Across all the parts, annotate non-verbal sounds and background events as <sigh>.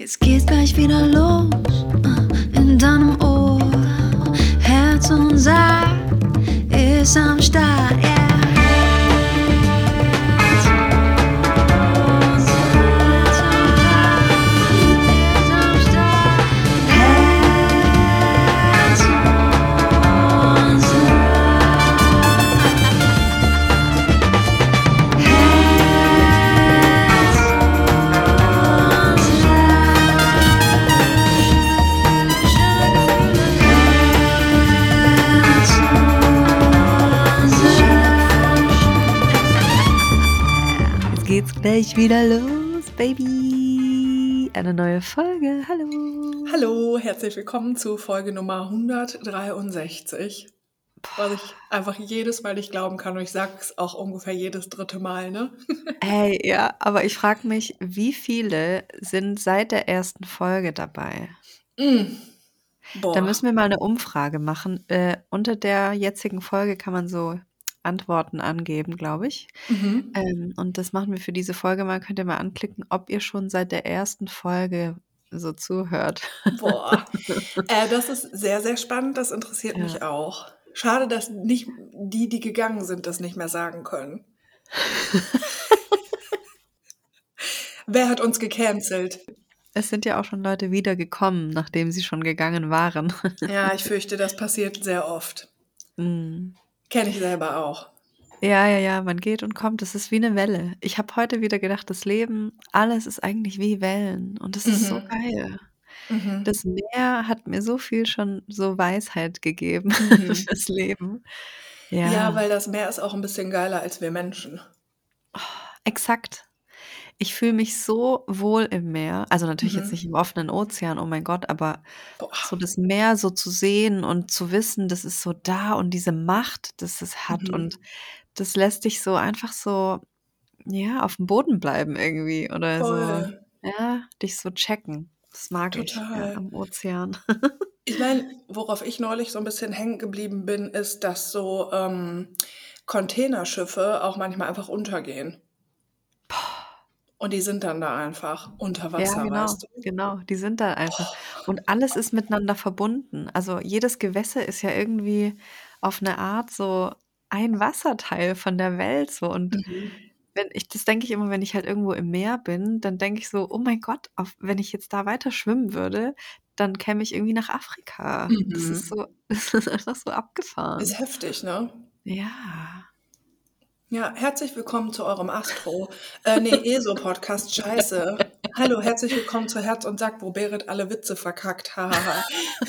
Jetzt geht's gleich wieder los äh, in deinem Ohr. Herz und Sack ist am Start, yeah. Gleich wieder los, Baby. Eine neue Folge. Hallo. Hallo, herzlich willkommen zu Folge Nummer 163. Was ich einfach jedes Mal nicht glauben kann und ich sage es auch ungefähr jedes dritte Mal, ne? <laughs> Hey, ja, aber ich frage mich, wie viele sind seit der ersten Folge dabei? Mm. Da müssen wir mal eine Umfrage machen. Äh, unter der jetzigen Folge kann man so Antworten angeben, glaube ich. Mhm. Ähm, und das machen wir für diese Folge mal. Könnt ihr mal anklicken, ob ihr schon seit der ersten Folge so zuhört. Boah. <laughs> äh, das ist sehr, sehr spannend. Das interessiert Ja. mich auch. Schade, dass nicht die, die gegangen sind, das nicht mehr sagen können. <laughs> Wer hat uns gecancelt? Es sind ja auch schon Leute wiedergekommen, nachdem sie schon gegangen waren. Ja, <laughs> ich fürchte, das passiert sehr oft. Mm. Kenne ich selber auch. Ja, ja, ja, man geht und kommt. Das ist wie eine Welle. Ich habe heute wieder gedacht, das Leben, alles ist eigentlich wie Wellen. Und das ist so Mhm. geil. Mhm. Das Meer hat mir so viel schon so Weisheit gegeben <laughs> Mhm. fürs Leben. Ja, Ja, weil das Meer ist auch ein bisschen geiler als wir Menschen. exakt. Ich fühle mich so wohl im Meer. Also natürlich jetzt Mhm. nicht im offenen Ozean, oh mein Gott, aber Boah. so das Meer so zu sehen und zu wissen, das ist so da und diese Macht, das es hat Mhm. und das lässt dich so einfach so, ja, auf dem Boden bleiben irgendwie oder so, Voll. ja, dich so checken. Das mag ich, ja, Total. am Ozean. Ich meine, worauf ich neulich so ein bisschen hängen geblieben bin, ist, dass so ähm, Containerschiffe auch manchmal einfach untergehen. Und die sind dann da einfach unter Ja, Wasser, genau, weißt du? genau, die sind da einfach. Und alles ist miteinander verbunden. Also jedes Gewässer ist ja irgendwie auf eine Art so ein Wasserteil von der Welt so. Und Mhm. wenn ich, das denke ich immer, wenn ich halt irgendwo im Meer bin, dann denke ich so, oh mein Gott, auf, wenn ich jetzt da weiter schwimmen würde, dann käme ich irgendwie nach Afrika. Das ist Mhm. so, <laughs> das ist einfach so Ist abgefahren. heftig, ne? Ja. Ja, herzlich willkommen zu eurem Astro, äh, nee, <laughs> ESO-Podcast, scheiße. Hallo, herzlich willkommen zu Herz und Sack, wo Berit alle Witze verkackt, hahaha.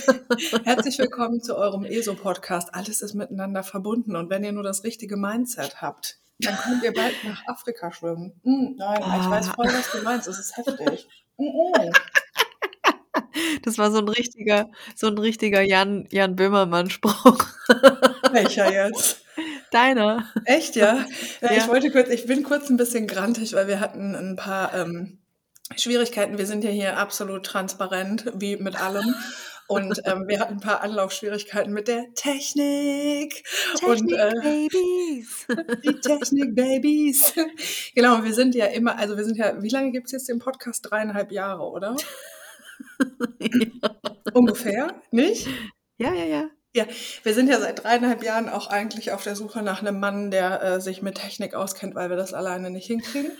<laughs> Herzlich willkommen zu eurem ESO-Podcast. Alles ist miteinander verbunden und wenn ihr nur das richtige Mindset habt, dann könnt ihr bald nach Afrika schwimmen. Hm, nein, ich weiß Oh, voll, was du meinst, es ist heftig. Mhm. <laughs> das war so ein richtiger, so ein richtiger Jan, Jan Böhmermann-Spruch. Welcher jetzt? Deiner. Echt, ja? <laughs> ja? Ich Ja. wollte kurz, ich bin kurz ein bisschen grantig, weil wir hatten ein paar ähm, Schwierigkeiten. Wir sind ja hier absolut transparent, wie mit allem. Und ähm, wir hatten ein paar Anlaufschwierigkeiten mit der Technik. Und Technik äh, Babies. <laughs> die Technik-Babys. genau, und wir sind ja immer, also wir sind ja, wie lange gibt es jetzt den Podcast? Dreieinhalb Jahre, oder? <laughs> Ungefähr, nicht? ja, ja, ja. Ja, wir sind ja seit dreieinhalb Jahren auch eigentlich auf der Suche nach einem Mann, der äh, sich mit Technik auskennt, weil wir das alleine nicht hinkriegen.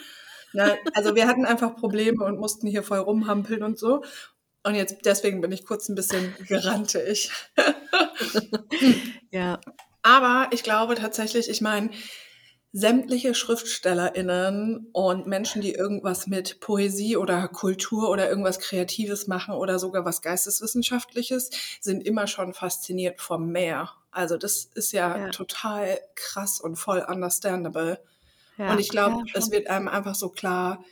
Na, also wir hatten einfach Probleme und mussten hier voll rumhampeln und so. Und jetzt deswegen bin ich kurz ein bisschen gerantig. <laughs> Ja, Aber ich glaube tatsächlich, ich meine, sämtliche SchriftstellerInnen und Menschen, die irgendwas mit Poesie oder Kultur oder irgendwas Kreatives machen oder sogar was Geisteswissenschaftliches, sind immer schon fasziniert vom Meer. Also das ist ja, ja, total krass und voll understandable. Und ja, ich glaube, ja, es wird einem einfach so klar,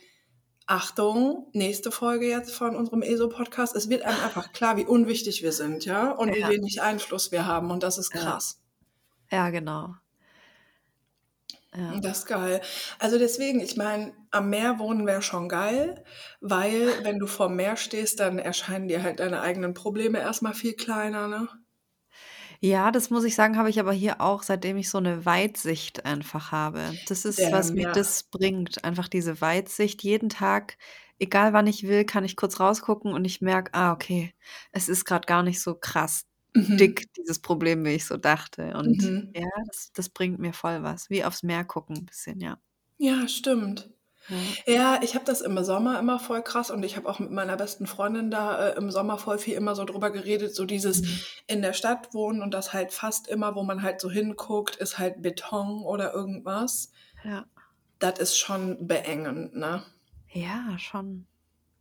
Achtung, nächste Folge jetzt von unserem ESO-Podcast, es wird einem einfach klar, wie unwichtig wir sind, ja, und wie wenig Einfluss wir haben. Und das ist krass. ja, genau. Ja, Das ist geil. Also deswegen, ich meine, am Meer wohnen wäre schon geil, weil <laughs> wenn du vorm Meer stehst, dann erscheinen dir halt deine eigenen Probleme erstmal viel kleiner, ne? Ja, das muss ich sagen, habe ich aber hier auch, seitdem ich so 'ne Weitsicht einfach habe. Das ist, was Damn, mir ja. das bringt, einfach diese Weitsicht. Jeden Tag, egal wann ich will, kann ich kurz rausgucken und ich merke: „Ah, okay, es ist grad gar nicht so krass Mhm. dick, dieses Problem, wie ich so dachte.“ Und Mhm. ja, das das bringt mir voll was. Wie aufs Meer gucken bisschen, ja. Ja, stimmt. Ja. Ja, ich habe das im Sommer immer voll krass und ich habe auch mit meiner besten Freundin da, äh, im Sommer voll viel immer so drüber geredet, so dieses Mhm. in der Stadt wohnen und das halt fast immer, wo man halt so hinguckt, ist halt Beton oder irgendwas. Ja. Das ist schon beengend, ne? Ja, schon.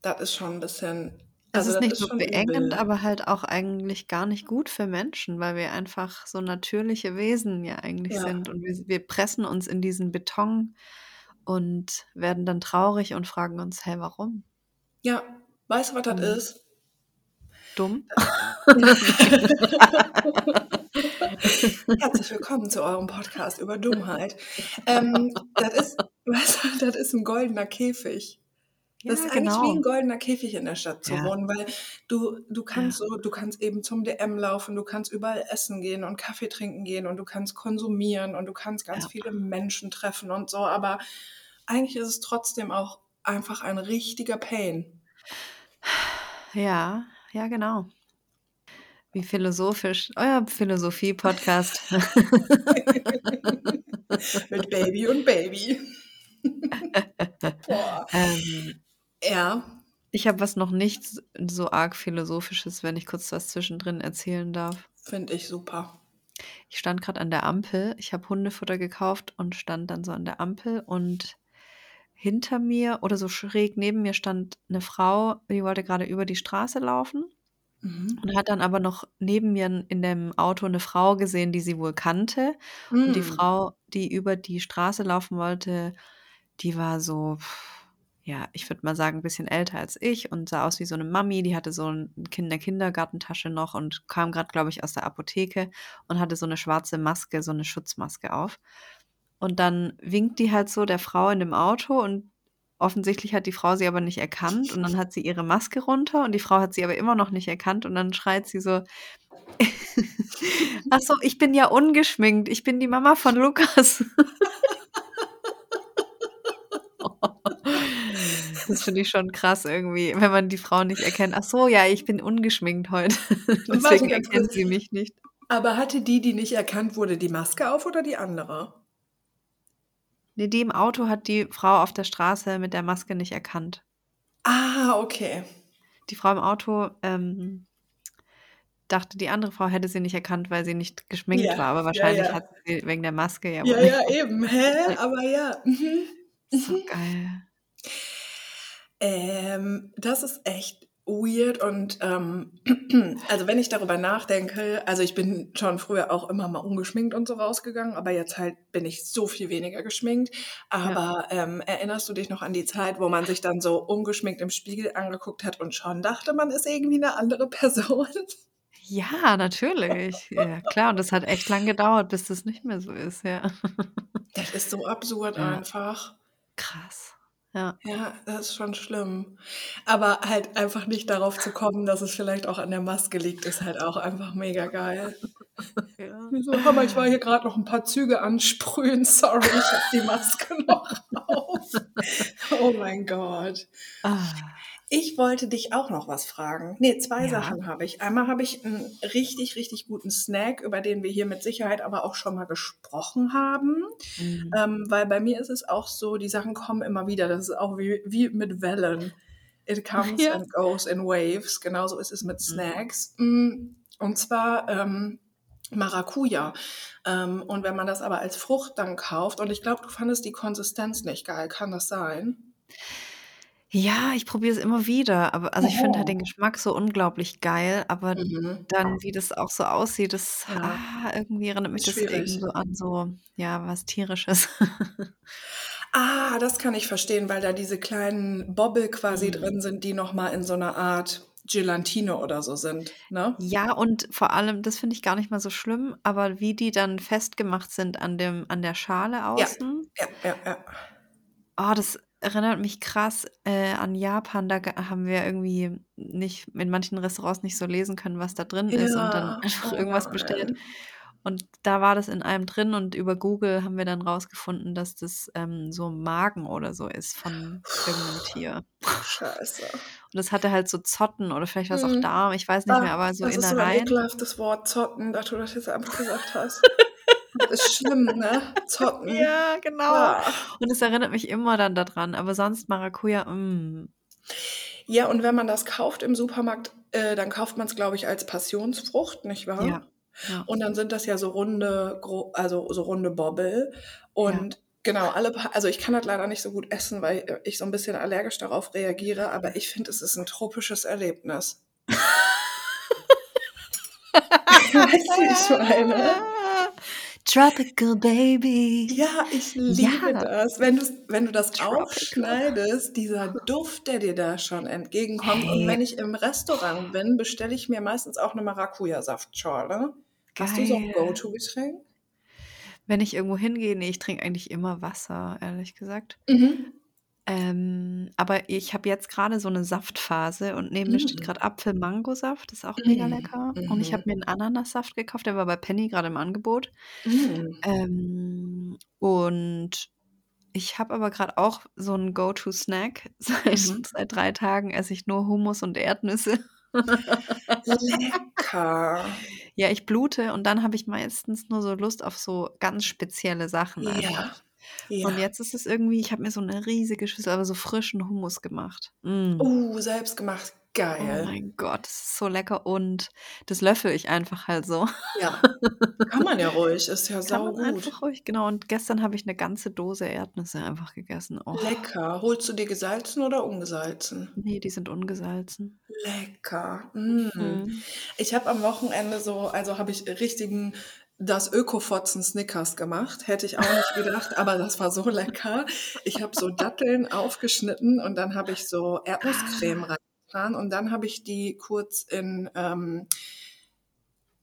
Das ist schon 'n bisschen Es also, ist das nicht ist nur schon beengend, aber halt auch eigentlich gar nicht gut für Menschen, weil wir einfach so natürliche Wesen ja eigentlich Ja. sind und wir wir pressen uns in diesen Beton und werden dann traurig und fragen uns: „Hä, warum?“ Ja, weißt du, was das Mhm. ist? Dumm? <laughs> <laughs> Herzlich willkommen zu eurem Podcast über Dummheit. Ähm, das ist <laughs> weißt du, das ist 'n goldener Käfig. Das Ja, ist eigentlich wie 'n genau. goldener Käfig in der Stadt zu Ja. wohnen, weil du du Ja. kannst so du kannst eben zum DM laufen, du kannst überall essen gehen und Kaffee trinken gehen und du kannst konsumieren und du kannst ganz Ja. viele Menschen treffen und so, aber eigentlich ist es trotzdem auch einfach ein richtiger Pain. Ja, ja, genau. Wie philosophisch, euer Philosophie-Podcast. <laughs> Mit Baby und Baby. <laughs> Boah. Ähm Ja. Ich habe was noch nicht so arg Philosophisches, wenn ich kurz was zwischendrin erzählen darf. Finde ich super. Ich stand grad an der Ampel. Ich habe Hundefutter gekauft und stand dann so an der Ampel und hinter mir oder so schräg neben mir stand 'ne Frau, die wollte grade über die Straße laufen Mhm. und hat dann aber noch neben mir in dem Auto 'ne Frau gesehen, die sie wohl kannte. Und die Hm. Frau, die über die Straße laufen wollte, die war so, ja, ich würde mal sagen, bisschen älter als ich und sah aus wie so 'ne Mami. Die hatte so 'n Kin 'ne Kindergartentasche noch und kam grad, glaube ich, aus der Apotheke und hatte so 'ne schwarze Maske, so 'ne Schutzmaske auf. Und dann winkt die halt so der Frau in dem Auto und offensichtlich hat die Frau sie aber nicht erkannt und dann hat sie ihre Maske runter und die Frau hat sie aber immer noch nicht erkannt und dann schreit sie so: <laughs> „Ach so, ich bin ja ungeschminkt. Ich bin die Mama von Lukas.“ <laughs> <laughs> Das finde ich schon krass irgendwie, wenn man die Frau nicht erkennt. „Ach so, ja, ich bin ungeschminkt heute. <laughs> Deswegen erkennt sie mich nicht.“ Aber hatte die, die nicht erkannt wurde, die Maske auf oder die andere? Ne, die im Auto hat die Frau auf der Straße mit der Maske nicht erkannt. Ah, okay. Die Frau im Auto, ähm, dachte, die andere Frau hätte sie nicht erkannt, weil sie nicht geschminkt Ja, war, aber ja, wahrscheinlich ja. hat sie wegen der Maske ja Ja, ja, eben. Hä? <laughs> Aber ja. Mhm. So Mhm. geil. Ähm, das ist echt weird und, ähm, <clears throat> also, wenn ich darüber nachdenke also, ich bin schon früher auch immer mal ungeschminkt und so rausgegangen, aber jetzt halt bin ich so viel weniger geschminkt. Ja. Aber, ähm, erinnerst du dich noch an die Zeit, wo man sich dann so ungeschminkt im Spiegel angeguckt hat und schon dachte, man ist irgendwie 'ne andere Person? Ja, natürlich. Ja, klar, und das hat echt lang gedauert, bis das nicht mehr so ist, ja. Das ist so <laughs> absurd Ja. einfach. Krass, ja. Ja, das ist schon schlimm. Aber halt einfach nicht darauf zu kommen, dass es vielleicht auch an der Maske liegt, ist halt auch einfach mega geil. <laughs> Ja. So: „Hör mal, ich war hier grad noch 'n paar Züge ansprühen. <laughs> Sorry, ich habe die Maske noch auf.“ Oh mein Gott. Ah. Ich wollte dich auch noch was fragen. Ne, 2 Ja. Sachen habe ich. Einmal habe ich 'n richtig, richtig guten Snack, über den wir hier mit Sicherheit aber auch schon mal gesprochen haben. Mhm. Ähm, weil bei mir ist es auch so, die Sachen kommen immer wieder. Das ist auch wie wie mit Wellen. It comes <laughs> Ja. and goes in waves. Genauso ist es mit Mhm. Snacks. Hm, und zwar, ähm, Maracuja. Ähm, und wenn man das aber als Frucht dann kauft und ich glaube, du fandest die Konsistenz nicht geil. Kann das sein? Ja, ich probiere es immer wieder, aber also, ich finde halt den Geschmack so unglaublich geil, aber Mhm. dann, wie das auch so aussieht, das Ja. ah, irgendwie erinnert mich Ist das eben schwierig. so an so, ja, was Tierisches. <laughs> Ah, das kann ich verstehen, weil da diese kleinen Bobbel quasi Mhm. drin sind, die noch mal in so 'ner Art Gelatine oder so sind, ne? Ja, und vor allem, das finde ich gar nicht mal so schlimm, aber wie die dann festgemacht sind an dem an der Schale Ja. außen Ja, ja, ja. oh, das erinnert mich krass äh, an Japan. Da haben wir irgendwie nicht in manchen Restaurants nicht so lesen können, was da drin ist und dann Ja, einfach oh irgendwas bestellt. Und da war das in einem drin und über Google haben wir dann rausgefunden, dass das ähm, so Magen oder so ist von irgendeinem Tier. Scheiße. Und das hatte halt so Zotten oder vielleicht was auch Mhm. Darm, ich weiß nicht mehr, Ah, aber so das ist so ein Innereien. ekelhaftes Wort, Zotten, dass du das jetzt einfach gesagt hast. <laughs> Ist schlimm, ne? Zotten. Ja, genau. Ah. Und es erinnert mich immer dann daran, aber sonst Maracuja, mm. Ja, und wenn man das kauft im Supermarkt, äh, dann kauft man es, glaube ich, als Passionsfrucht, nicht wahr? Ja. ja. Und dann sind das ja so runde, also so runde Bobbel. Und genau, alle, also ich kann das leider nicht so gut essen, weil ich so ein bisschen allergisch darauf reagiere, aber ich finde, es ist ein tropisches Erlebnis. <laughs> <laughs> weißt du, ich meine? Tropical Baby. Ja, ich liebe Ja. das. Wenn, du's, wenn du das Tropical. aufschneidest, dieser Duft, der dir da schon entgegenkommt. Und Hey. wenn ich im Restaurant bin, bestelle ich mir meistens auch eine Maracuja-Saftschorle. Hast du so ein. Go-To-Getränk? Wenn ich irgendwo hingehe, nee, ich trinke eigentlich immer Wasser, ehrlich gesagt. Mhm. Ähm, aber ich habe jetzt gerade so eine Saftphase und neben mir steht gerade Apfel-Mango-Saft, ist auch mega Mm, lecker. Und ich habe mhm. mir einen Ananassaft gekauft, der war bei Penny gerade im Angebot. Mm. Ähm, und ich habe aber gerade auch so einen Go-To-Snack. <laughs> Seit, Mhm. seit drei Tagen esse ich nur Hummus und Erdnüsse. Lecker. Ja, ich blute und dann habe ich meistens nur so Lust auf so ganz spezielle Sachen Ja. einfach. Ja. Und jetzt ist es irgendwie, ich habe mir so eine riesige Schüssel, aber so frischen Hummus gemacht. Mm. Uh, selbst gemacht. Oh Geil. mein Gott, das ist so lecker und das löffel ich einfach halt so. Ja. <laughs> Kann man ja ruhig. Ist ja Kann sau man einfach ruhig, genau. Und gestern habe ich eine ganze Dose Erdnüsse einfach gegessen. Oh, Lecker. Holst du dir gesalzen oder ungesalzen? nee, die sind ungesalzen. Lecker. Mm. Mhm. Ich habe am Wochenende so, also habe ich richtigen das Ökofotzen Snickers gemacht. Hätte ich auch nicht gedacht, aber das war so lecker. Ich habe so Datteln aufgeschnitten und dann habe ich so Erdnusscreme reingetan und dann habe ich die kurz in ähm,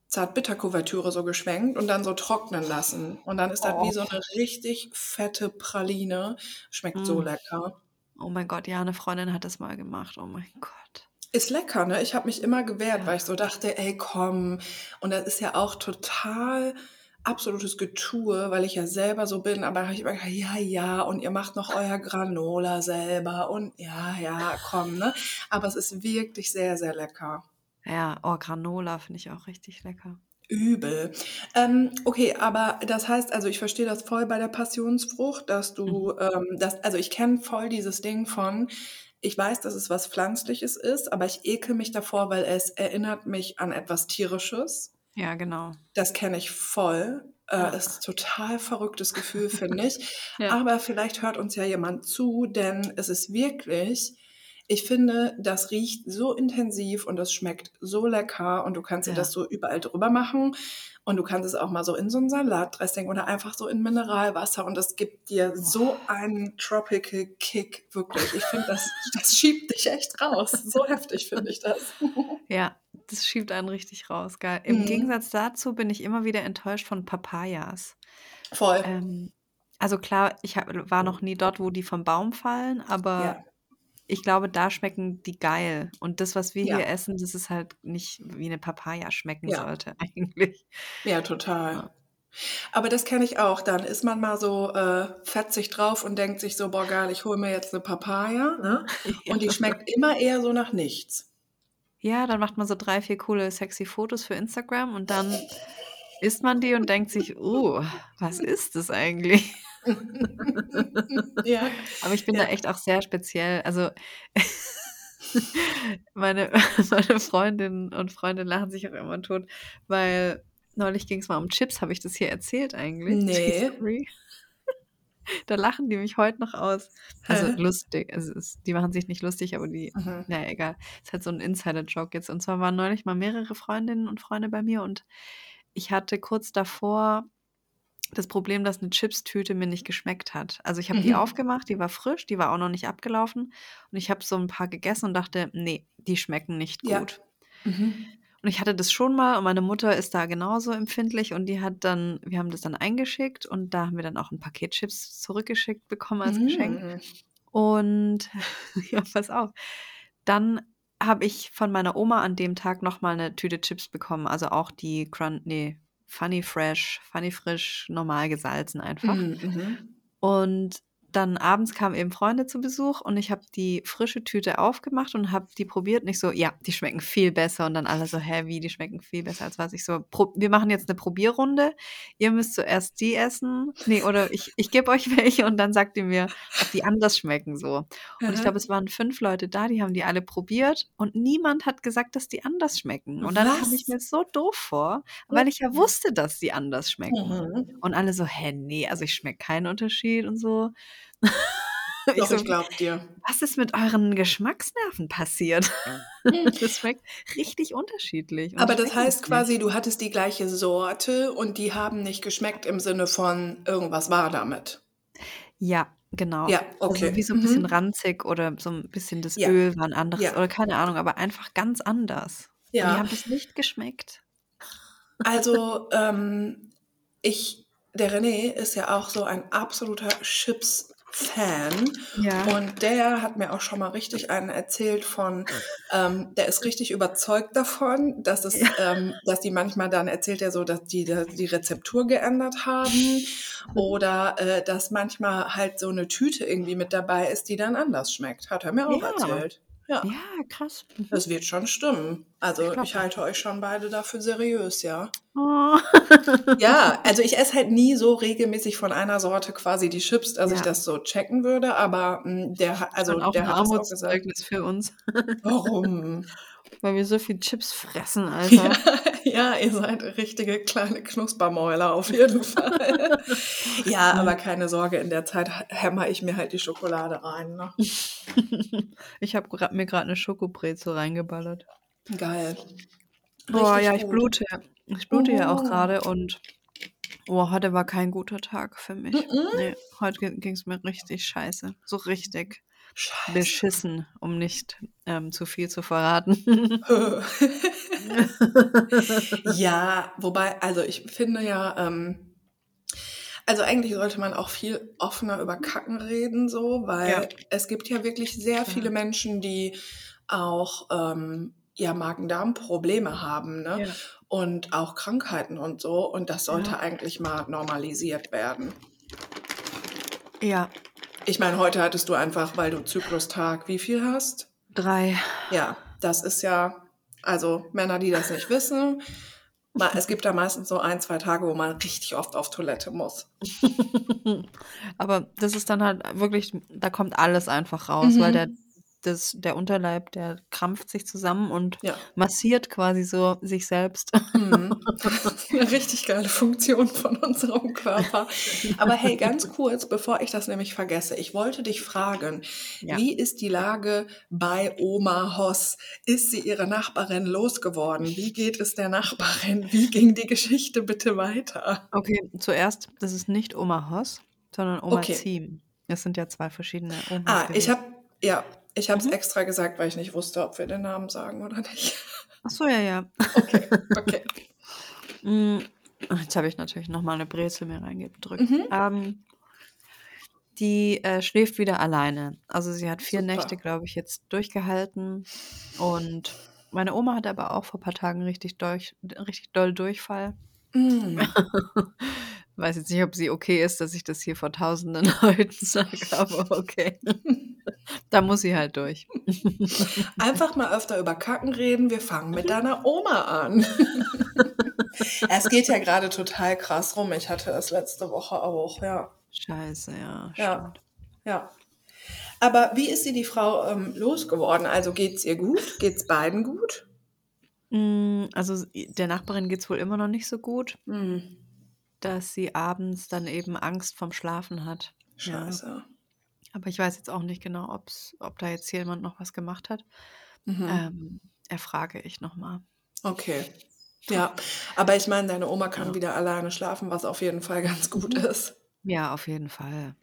Zartbitterkuvertüre so geschwenkt und dann so trocknen lassen. Und dann ist das wie so eine richtig fette Praline. Schmeckt so Mm. lecker. Oh mein Gott, ja, eine Freundin hat das mal gemacht. Oh mein Gott. Ist lecker, ne? Ich habe mich immer gewehrt, Ja. weil ich so dachte, ey, komm. Und das ist ja auch total absolutes Getue, weil ich ja selber so bin. Aber hab ich immer gedacht, ja, ja, und ihr macht noch euer Granola selber und ja, ja, komm, ne? Aber es ist wirklich sehr, sehr lecker. Ja, oh, Granola finde ich auch richtig lecker. Übel. Ähm, okay, aber das heißt, also ich verstehe das voll bei der Passionsfrucht, dass du, Mhm. ähm, das, also ich kenne voll dieses Ding von, ich weiß, dass es was Pflanzliches ist, aber ich ekel mich davor, weil es erinnert mich an etwas Tierisches. Ja, genau. Das kenne ich voll. Äh, Ja. ist total verrücktes Gefühl, finde ich. <laughs> Ja. Aber vielleicht hört uns ja jemand zu, denn es ist wirklich, ich finde, das riecht so intensiv und es schmeckt so lecker und du kannst dir Ja. das so überall drüber machen und du kannst es auch mal so in so ein Salatdressing oder einfach so in Mineralwasser und das gibt dir so einen Tropical Kick, wirklich. Ich finde, das, das schiebt dich echt raus. So heftig finde ich das. <laughs> Ja, das schiebt einen richtig raus, geil. Im Mhm. Gegensatz dazu bin ich immer wieder enttäuscht von Papayas. Voll. Ähm, also klar, ich hab, war noch nie dort, wo die vom Baum fallen, aber Ja. Ich glaube, da schmecken die geil. Und das, was wir Ja. hier essen, das ist halt nicht wie eine Papaya schmecken Ja. sollte <laughs> eigentlich. Ja, total. Ja. Aber das kenne ich auch. Dann ist man mal so äh, fetzig drauf und denkt sich so, boah geil, ich hole mir jetzt eine Papaya. Ne? <laughs> Und die schmeckt immer eher so nach nichts. Ja, dann macht man so drei, vier coole, sexy Fotos für Instagram und dann isst man die und denkt sich, oh, was ist das eigentlich? <laughs> ja. Aber ich bin Ja. da echt auch sehr speziell. Also <laughs> meine, <laughs> meine Freundinnen und Freunde lachen sich auch immer tot, weil neulich ging es mal um Chips. Habe ich das hier erzählt eigentlich? Nee. Story? Da lachen die mich heute noch aus. Also Hä? lustig. Also es, die machen sich nicht lustig, aber die, Mhm. naja, egal. Ist halt so ein Insider-Joke jetzt. Und zwar waren neulich mal mehrere Freundinnen und Freunde bei mir und ich hatte kurz davor das Problem, dass eine Chipstüte mir nicht geschmeckt hat. Also ich habe die Mhm. aufgemacht, die war frisch, die war auch noch nicht abgelaufen und ich habe so ein paar gegessen und dachte, nee, die schmecken nicht Ja. gut. Mhm. Und ich hatte das schon mal und meine Mutter ist da genauso empfindlich und die hat dann, wir haben das dann eingeschickt und da haben wir dann auch ein Paket Chips zurückgeschickt bekommen als Geschenk. Mhm. Und <laughs> <laughs> ja, pass auf. Dann habe ich von meiner Oma an dem Tag noch mal 'ne Tüte Chips bekommen, also auch die Crun ne, Funny Fresh Funny Frisch, normal gesalzen einfach. Mhm, mhm. Und dann abends kamen eben Freunde zu Besuch und ich habe die frische Tüte aufgemacht und habe die probiert und ich so: „Ja, die schmecken viel besser.“ Und dann alle so: „Hä, wie, die schmecken viel besser als was?“ Ich so: „Pro wir machen jetzt 'ne Probierrunde. Ihr müsst zuerst die essen. Ne, oder ich ich gebe euch welche und dann sagt ihr mir, ob die anders schmecken so.“ Und ich Aha. glaube, es waren 5 Leute da, die haben die alle probiert und niemand hat gesagt, dass die anders schmecken. Und dann kam ich mir so doof vor, weil ich ja wusste, dass die anders schmecken. Mhm. Und alle so: „Hä, ne, also ich schmecke keinen Unterschied“ und so. <laughs> Ich Doch, so: ich glaube dir. „Was ist mit euren Geschmacksnerven passiert?“ Hm. <laughs> Das schmeckt richtig unterschiedlich Aber ich das heißt quasi, du hattest die gleiche Sorte und die haben nicht geschmeckt im Sinne von irgendwas war damit? Ja, genau. Ja, Also, okay. wie so 'n bisschen Mhm. ranzig oder so 'n bisschen das Ja. Öl war 'n anderes Ja. oder keine Ahnung, aber einfach ganz anders. Und die Ja. haben das nicht geschmeckt. Also, ähm, ich der René ist ja auch so ein absoluter Chips-Fan Ja. und der hat mir auch schon mal richtig einen erzählt von ähm, der ist richtig überzeugt davon, dass es Ja. ähm, dass die manchmal dann erzählt er so, dass die die Rezeptur geändert haben oder, äh, dass manchmal halt so 'ne Tüte irgendwie mit dabei ist, die dann anders schmeckt. Hat er mir auch Ja. erzählt. Ja. Ja, krass. Mhm. Das wird schon stimmen. Ich Also, ich auch. halte euch schon beide da für seriös, ja. Oh. Ja, <laughs> also ich esse halt nie so regelmäßig von einer Sorte quasi die Chips, dass ich Ja. das so checken würde, aber, hm, der also auch 'n der hat auch gesagt. Armutszeugnis für uns. Warum? <laughs> Weil wir so viel Chips fressen, <laughs> Alter. ja, ihr seid richtige kleine Knuspermäuler auf jeden Fall. <laughs> Ja, aber Ja. keine Sorge, in der Zeit hämmer ich mir halt die Schokolade rein, ne? <laughs> Ich habe mir grad 'ne Schokobrezel reingeballert. Geil. Boah, ja, ich gut. blute. Ich blute ja auch Oh. grade und oh, heute war kein guter Tag für mich. Mhm. Ne, heute gi ging's mir richtig scheiße. So richtig Scheiße. beschissen, um nicht, ähm, zu viel zu verraten. <laughs> Ja, wobei also ich finde ja, ähm also eigentlich sollte man auch viel offener über Kacken reden so, Ja. weil es gibt ja wirklich sehr viele Menschen, die auch, ähm, ja, Magen-Darm-Probleme haben, ne? Ja. Und auch Krankheiten und so und das sollte Ja. eigentlich mal normalisiert werden. Ja. Ich meine, heute hattest du einfach, weil du Zyklustag wie viel hast? 3. Ja, das ist ja also Männer, die das nicht wissen, es gibt da meistens so 1, 2 Tage, wo man richtig oft auf Toilette muss. <laughs> Aber das ist dann halt wirklich da kommt alles einfach raus, weil der Mhm. Das der Unterleib, der krampft sich zusammen und Ja. massiert quasi so sich selbst. Mhm. 'Ne <laughs> <laughs> richtig geile Funktion von unserem Körper. Aber hey, ganz kurz, bevor ich das nämlich vergesse. Ich wollte dich fragen, Ja. wie ist die Lage bei Oma Hoss? Ist sie ihre Nachbarin losgeworden? Wie geht es der Nachbarin? Wie ging die Geschichte bitte weiter? Okay, zuerst, das ist nicht Oma Hoss, sondern Oma Okay. Ziem. Es sind ja 2 verschiedene Omas Ah, ich gewesen. habe ja, ich habe es Mhm. extra gesagt, weil ich nicht wusste, ob wir den Namen sagen oder nicht. <laughs> Ach so, ja, ja. Okay, okay. <laughs> Hm, jetzt habe ich natürlich noch mal 'ne Brezel mir reingedrückt. Mhm. Ähm die, äh, schläft wieder alleine. Also, sie hat 4 Nächte, Super. glaube ich, jetzt durchgehalten und meine Oma hatte aber auch vor paar Tagen richtig dolch richtig doll Durchfall. Hm. <laughs> Weiß jetzt nicht, ob sie okay ist, dass ich das hier vor tausenden <laughs> Leuten sage, aber okay. <laughs> Da muss sie halt durch. <laughs> Einfach mal öfter über Kacken reden. Wir fangen mit deiner Oma an. Es geht ja grade total krass rum. Ich hatte es letzte Woche auch, ja. Scheiße, ja, Ja, ja. Aber wie ist sie die Frau, ähm, losgeworden? Also, geht's ihr gut? Geht's beiden gut? Hm, also, der Nachbarin geht's wohl immer noch nicht so gut, Mhm. Dass sie abends dann eben Angst vorm Schlafen hat. Ja. Scheiße. Aber ich weiß jetzt auch nicht genau, ob's ob da jetzt jemand noch was gemacht hat. Mhm. Ähm, erfrage ich noch mal. Okay. Ja, aber ich meine, deine Oma kann Ja. wieder alleine schlafen, was auf jeden Fall ganz gut Mhm. ist. Ja, auf jeden Fall.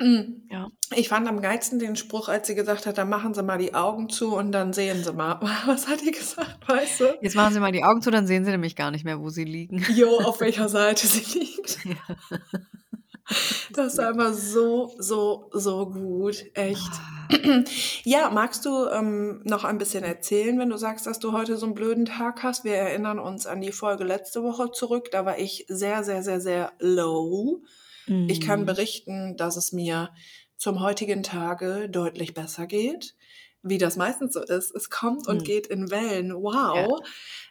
Hm. Ja. Ich fand am geilsten den Spruch, als sie gesagt hat: „Dann machen Sie mal die Augen zu und dann sehen Sie mal.“ <laughs> Was hat die gesagt, weißt du? Jetzt machen Sie mal die Augen zu, dann sehen Sie nämlich gar nicht mehr, wo Sie liegen. <laughs> Jo, auf welcher Seite sie liegt. Ja. <laughs> Das ist einfach so, so, so gut. Echt. Ah. <clears throat> Ja, magst du ähm, noch ein bisschen erzählen, wenn du sagst, dass du heute so einen blöden Tag hast? Wir erinnern uns an die Folge letzte Woche zurück. Da war ich sehr, sehr, sehr, sehr low. Ich kann Mhm. berichten, dass es mir zum heutigen Tage deutlich besser geht. Wie das meistens so ist, es kommt und Mhm. geht in Wellen. Ja. Wow.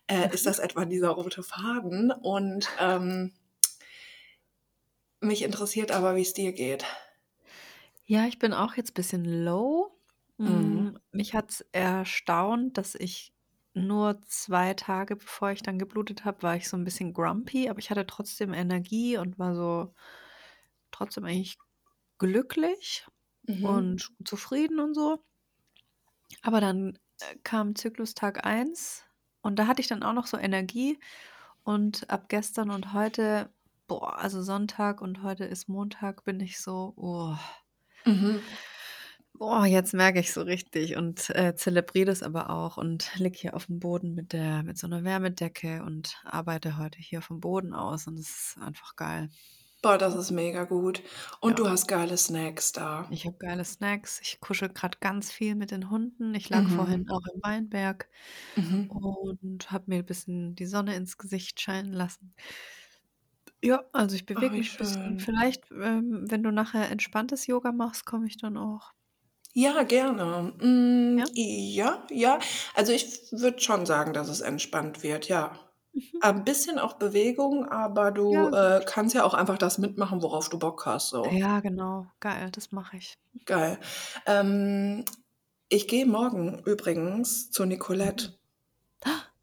Äh, ist <laughs> das etwa dieser rote Faden? Und ähm, mich interessiert aber, wie es dir geht. Ja, ich bin auch jetzt ein bisschen low. Mhm. Hm, mich hat's erstaunt, dass ich nur 2 Tage, bevor ich dann geblutet habe, war ich so ein bisschen grumpy, aber ich hatte trotzdem Energie und war so trotzdem eigentlich glücklich Mhm. und zufrieden und so. Aber dann, äh, kam Zyklustag 1 und da hatte ich dann auch noch so Energie und ab gestern und heute boah, also Sonntag und heute ist Montag, bin ich so: „Oh“ Mhm. Boah, jetzt merke ich so richtig und, äh, zelebriere das aber auch und liege hier auf dem Boden mit der mit so 'ner Wärmedecke und arbeite heute hier vom Boden aus und es ist einfach geil. Boah, das ist mega gut. Und Ja. du hast geile Snacks da. Ich habe geile Snacks. Ich kuschel grad ganz viel mit den Hunden. Ich lag Mhm. vorhin auch im Weinberg Mhm. und habe mir 'n bisschen die Sonne ins Gesicht scheinen lassen. Ja, also ich bewege wie mich 'n bisschen. schön. Vielleicht, ähm, wenn du nachher entspanntes Yoga machst, komme ich dann auch. Ja, gerne. Hm, Ja? ja, ja. Also, ich würde schon sagen, dass es entspannt wird, ja. Mhm. Ein bisschen auch Bewegung, aber Ja, du, äh, gut. kannst ja auch einfach das mitmachen, worauf du Bock hast, so. Ja, genau. Geil, das mache ich. Geil. Ähm, ich gehe morgen übrigens zu Mhm. Nicolette.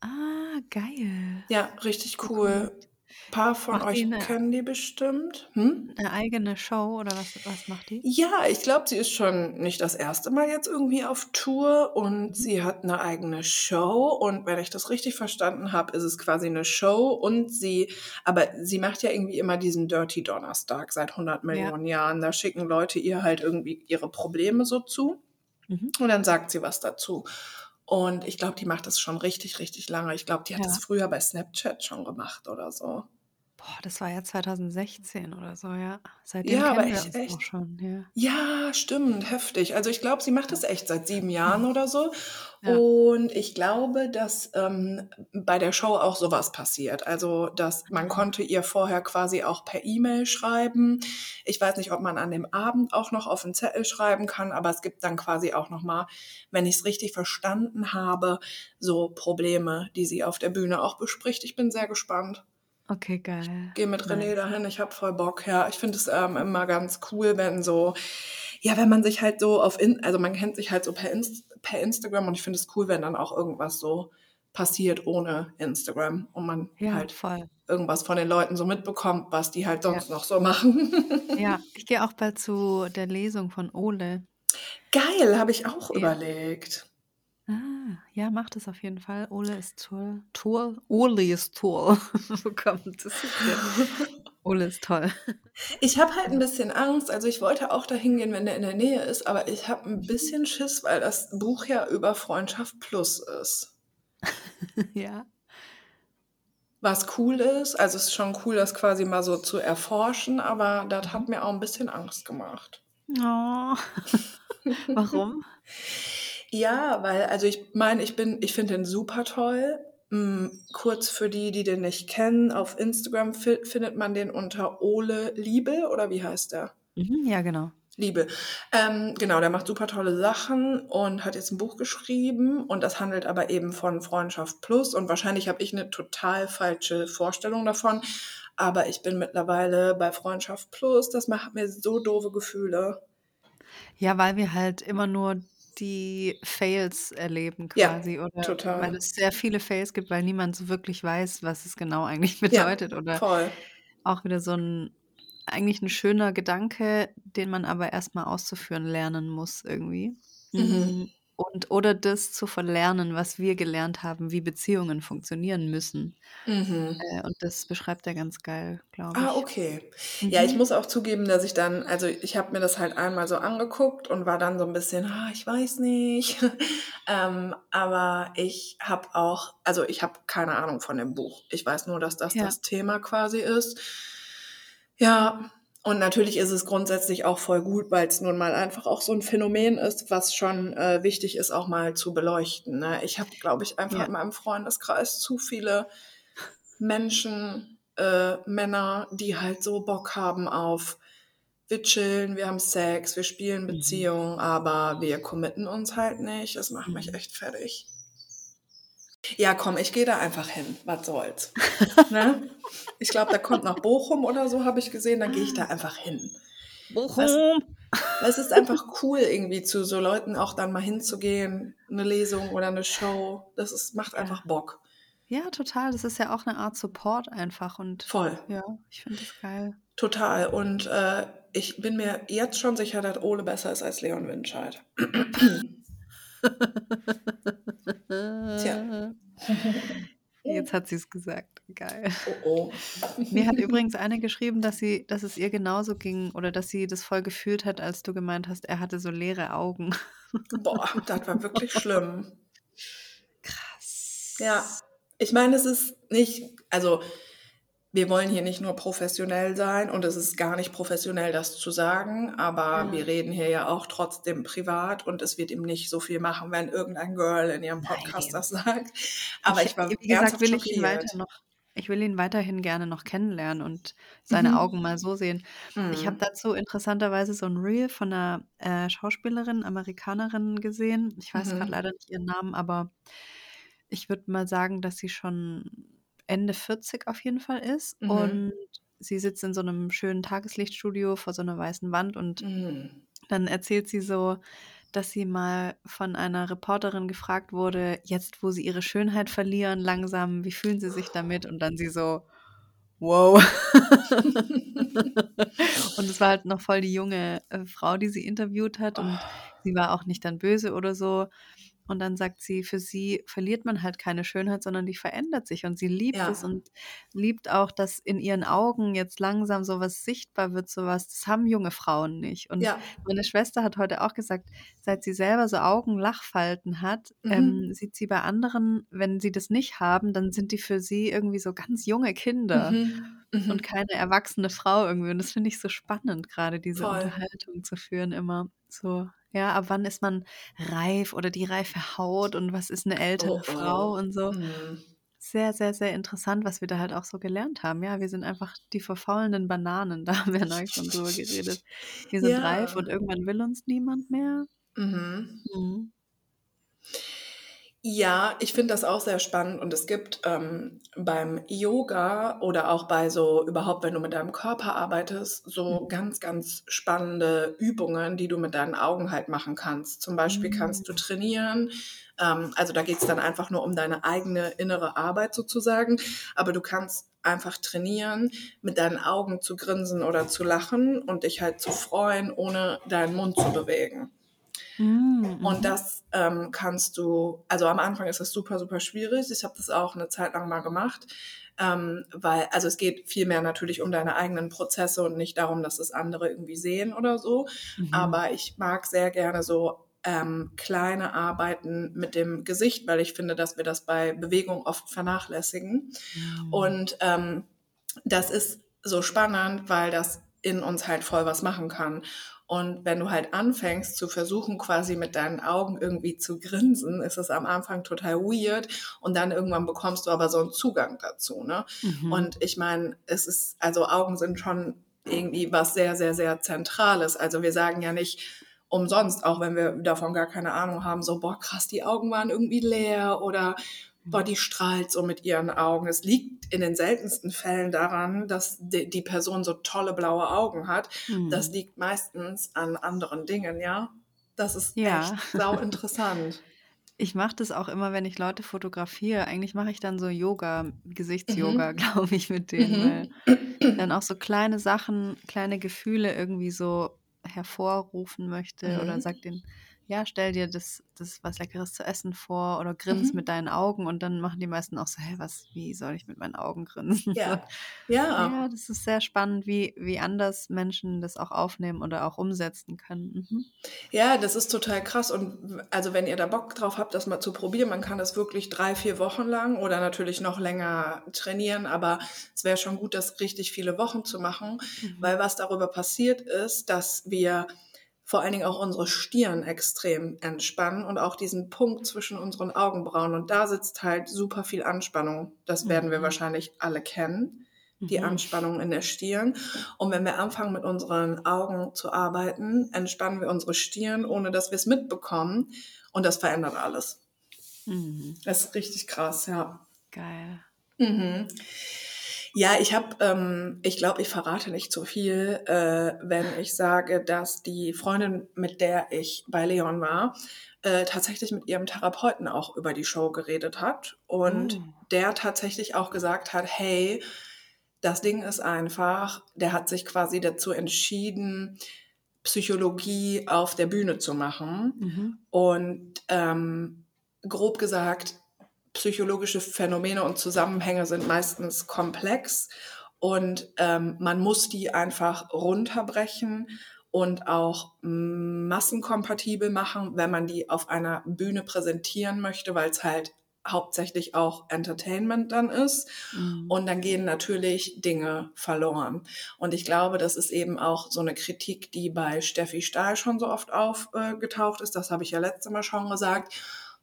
Ah, geil. Ja, richtig Wie cool. cool. Paar von Macht die euch 'ne kennen die bestimmt. Hm? 'ne eigene Show oder was was macht die? Ja, ich glaube, sie ist schon nicht das erste Mal jetzt irgendwie auf Tour und Mhm. sie hat 'ne eigene Show und wenn ich das richtig verstanden habe, ist es quasi 'ne Show und sie aber sie macht ja irgendwie immer diesen Dirty Donnerstag seit 100 Ja. Millionen Jahren. Da schicken Leute ihr halt irgendwie ihre Probleme so zu Mhm. und dann sagt sie was dazu. Und ich glaube, die macht das schon richtig, richtig lange. Ich glaube, die hat das Ja. früher bei Snapchat schon gemacht oder so. Boah, das war ja 2016 oder so, ja. Seitdem Ja, aber kennen wir echt, uns auch echt. schon, ja. Ja, stimmt, heftig. Also, ich glaube, sie macht das echt seit 7 Jahren <laughs> oder so. Ja. Und ich glaube, dass, ähm, bei der Show auch so was passiert. Also, dass man Mhm. konnte ihr vorher quasi auch per E-Mail schreiben. Ich weiß nicht, ob man an dem Abend auch noch auf 'n Zettel schreiben kann, aber es gibt dann quasi auch noch mal, wenn ich's richtig verstanden habe, so Probleme, die sie auf der Bühne auch bespricht. Ich bin sehr gespannt. Okay, geil. Gehe mit René Nice. dahin, ich habe voll Bock. Ja, ich finde es, ähm, immer ganz cool, wenn so ja, wenn man sich halt so auf In also, man kennt sich halt so per Inst per Instagram und ich finde es cool, wenn dann auch irgendwas so passiert ohne Instagram und man Ja, halt voll. irgendwas von den Leuten so mitbekommt, was die halt Ja. sonst noch so machen. <laughs> Ja, ich gehe auch bald zu der Lesung von Ole. Geil, habe ich auch Ja. überlegt. Ah, ja, mach das auf jeden Fall. Ole ist toll. Toll? Ole ist toll. <laughs> Wo kommt das her? Ole ist toll. Ich habe halt 'n Ja. bisschen Angst. Also, ich wollte auch dahin gehen, wenn der in der Nähe ist, aber ich habe 'n Mhm. bisschen Schiss, weil das Buch ja über Freundschaft Plus ist. <laughs> Ja. Was cool ist. Also, es ist schon cool, das quasi mal so zu erforschen, aber das Mhm. hat mir auch 'n bisschen Angst gemacht. Oh. <laughs> Warum? Ja, weil also, ich meine, ich bin ich finde den super toll. Hm, kurz für die, die den nicht kennen, auf Instagram fi findet man den unter Ole Liebe oder wie heißt der? Mhm, ja, genau. Liebe. Ähm, genau, der macht super tolle Sachen und hat jetzt 'n Buch geschrieben und das handelt aber eben von Freundschaft Plus und wahrscheinlich habe ich 'ne total falsche Vorstellung davon, aber ich bin mittlerweile bei Freundschaft Plus. Das macht mir so doofe Gefühle. Ja, weil wir halt immer nur die Fails erleben Ja, quasi oder weil total. es sehr viele Fails gibt, weil niemand so wirklich weiß, was es genau <laughs> eigentlich Ja, bedeutet oder voll. auch wieder so 'n eigentlich 'n schöner Gedanke, den man aber erst mal auszuführen lernen muss irgendwie. Mhm. Hm, und oder das zu verlernen, was wir gelernt haben, wie Beziehungen funktionieren müssen. Mhm. Äh, und das beschreibt er ganz geil, glaube Ah, ich. okay. Ja, ich Mhm. muss auch zugeben, dass ich dann also, ich habe mir das halt einmal so angeguckt und war dann so 'n bisschen: „Ah, ich weiß nicht.“ <laughs> Ähm, aber ich habe auch also, ich habe keine Ahnung von dem Buch. Ich weiß nur, dass das Ja. das Thema quasi ist. Ja, Und natürlich ist es grundsätzlich auch voll gut, weil es nun mal einfach auch so ein Phänomen ist, was schon äh, wichtig ist, auch mal zu beleuchten. Ne? Ich habe, glaube ich, einfach Ja. in meinem Freundeskreis zu viele Menschen, äh, Männer, die halt so Bock haben auf, wir chillen, wir haben Sex, wir spielen Mhm. Beziehungen, aber wir committen uns halt nicht. Das macht mich Mhm. echt fertig. Ja, komm, ich gehe da einfach hin. Was soll's? <laughs> ne? Ich glaube, da kommt nach Bochum oder so, habe ich gesehen. Dann gehe ich da einfach hin. Bochum! Es ist einfach cool, irgendwie zu so Leuten auch dann mal hinzugehen, eine Lesung oder eine Show. Das ist, macht einfach Bock. Ja, total. Das ist ja auch eine Art Support einfach und Voll. ja, ich finde das geil. Total. Und äh, ich bin mir jetzt schon sicher, dass Ole besser ist als Leon Winscheid. Tja. <laughs> Jetzt hat sie es gesagt. Geil. Oh oh. Mir hat übrigens eine geschrieben, dass sie, dass es ihr genauso ging oder dass sie das voll gefühlt hat, als du gemeint hast, er hatte so leere Augen. Boah, das war wirklich schlimm. Krass. Ja, ich meine, es ist nicht, also wir wollen hier nicht nur professionell sein und es ist gar nicht professionell, das zu sagen, aber Ja. wir reden hier ja auch trotzdem privat und es wird ihm nicht so viel machen, wenn irgendein Girl in ihrem Podcast Nein. das sagt. Aber ich, war wie gesagt, will ich ihn weiter noch, ich will ihn weiterhin gerne noch kennenlernen und seine Mhm. Augen mal so sehen. Ich habe Mhm. dazu interessanterweise so ein Reel von einer äh, Schauspielerin, Amerikanerin gesehen. Ich weiß gerade Mhm. leider nicht ihren Namen, aber ich würde mal sagen, dass sie schon Ende 40 auf jeden Fall ist. Mhm. Und sie sitzt in so einem schönen Tageslichtstudio vor so einer weißen Wand und Mhm. dann erzählt sie so, dass sie mal von einer Reporterin gefragt wurde, jetzt wo sie ihre Schönheit verlieren, langsam, wie fühlen sie sich damit? Und dann sie so, wow. <laughs> und es war halt noch voll die junge äh, Frau, die sie interviewt hat und Oh. sie war auch nicht dann böse oder so. Und dann sagt sie, für sie verliert man halt keine Schönheit, sondern die verändert sich und sie liebt es Ja. und liebt auch, dass in ihren Augen jetzt langsam sowas sichtbar wird, sowas, das haben junge Frauen nicht. Und Ja. meine Schwester hat heute auch gesagt, seit sie selber so Augenlachfalten hat, Mhm. ähm, sieht sie bei anderen, wenn sie das nicht haben, dann sind die für sie irgendwie so ganz junge Kinder Mhm. und Mhm. keine erwachsene Frau irgendwie. Und das finde ich so spannend, gerade diese Voll. Unterhaltung zu führen immer. So, ja, ab wann ist man reif oder die reife Haut und was ist eine ältere Oh Frau oh. und so. Mhm. Sehr, sehr, sehr interessant, was wir da halt auch so gelernt haben. Ja, wir sind einfach die verfaulenden Bananen. <laughs> Da haben wir neulich schon drüber geredet. Wir <laughs> sind reif Ja. und irgendwann will uns niemand mehr. Mhm. Mhm. Ja, ich finde das auch sehr spannend und es gibt ähm, beim Yoga oder auch bei so überhaupt, wenn du mit deinem Körper arbeitest, so Mhm. ganz, ganz spannende Übungen, die du mit deinen Augen halt machen kannst. Zum Beispiel kannst du Mhm. trainieren, ähm, also da geht es dann einfach nur um deine eigene innere Arbeit sozusagen, aber du kannst einfach trainieren, mit deinen Augen zu grinsen oder zu lachen und dich halt zu freuen, ohne deinen Mund zu bewegen. Mhm. Und das ähm, kannst du, also am Anfang ist das super, super schwierig. Ich habe das auch eine Zeit lang mal gemacht, ähm, weil, also es geht vielmehr natürlich um deine eigenen Prozesse und nicht darum, dass das andere irgendwie sehen oder so. Mhm. Aber ich mag sehr gerne so ähm, kleine Arbeiten mit dem Gesicht, weil ich finde, dass wir das bei Bewegung oft vernachlässigen. Mhm. Und ähm, das ist so spannend, weil das in uns halt voll was machen kann. Und wenn du halt anfängst zu versuchen, quasi mit deinen Augen irgendwie zu grinsen, ist es am Anfang total weird und dann irgendwann bekommst du aber so einen Zugang dazu. Ne? Mhm. Und ich meine, es ist, also Augen sind schon irgendwie was sehr, sehr, sehr Zentrales. Also wir sagen ja nicht umsonst, auch wenn wir davon gar keine Ahnung haben, so, boah, krass, die Augen waren irgendwie leer oder boah, die strahlt so mit ihren Augen. Es liegt in den seltensten Fällen daran, dass die, die Person so tolle blaue Augen hat. Das Mhm. liegt meistens an anderen Dingen, ja. Das ist Ja. echt sau <laughs> interessant. Ich mache das auch immer, wenn ich Leute fotografiere. Eigentlich mache ich dann so Yoga, Gesichtsyoga, Mhm. glaube ich, mit denen, weil dann Mhm. auch so kleine Sachen, kleine Gefühle irgendwie so hervorrufen möchte oder Mhm. sagt denen, ja, stell dir das, das was Leckeres zu essen vor oder grins Mhm. mit deinen Augen und dann machen die meisten auch so, hä, was, wie soll ich mit meinen Augen grinsen? <laughs> So. Ja. Ja. Ja, das ist sehr spannend, wie, wie anders Menschen das auch aufnehmen oder auch umsetzen können. Mhm. Ja, das ist total krass. Und also wenn ihr da Bock drauf habt, das mal zu probieren, man kann das wirklich drei, vier Wochen lang oder natürlich noch länger trainieren, aber es wäre schon gut, das richtig viele Wochen zu machen, Mhm. weil was darüber passiert ist, dass wir vor allen Dingen auch unsere Stirn extrem entspannen und auch diesen Punkt zwischen unseren Augenbrauen. Und da sitzt halt super viel Anspannung. Das werden wir Mhm. wahrscheinlich alle kennen die Mhm. Anspannung in der Stirn. Und wenn wir anfangen, mit unseren Augen zu arbeiten, entspannen wir unsere Stirn, ohne dass wir es mitbekommen. Und das verändert alles. Mhm. Das ist richtig krass, ja. Geil. Mhm. Ja, ich habe, ähm, ich glaube, ich verrate nicht zu viel, äh, wenn ich sage, dass die Freundin, mit der ich bei Leon war, äh, tatsächlich mit ihrem Therapeuten auch über die Show geredet hat und Oh. der tatsächlich auch gesagt hat, hey, das Ding ist einfach, der hat sich quasi dazu entschieden, Psychologie auf der Bühne zu machen. Mhm. Und ähm, grob gesagt, psychologische Phänomene und Zusammenhänge sind meistens komplex und ähm, man muss die einfach runterbrechen und auch massenkompatibel machen, wenn man die auf einer Bühne präsentieren möchte, weil es halt hauptsächlich auch Entertainment dann ist. Mhm. Und dann gehen natürlich Dinge verloren. Und ich glaube, das ist eben auch so eine Kritik, die bei Steffi Stahl schon so oft aufgetaucht ist. Das habe ich ja letztes Mal schon gesagt,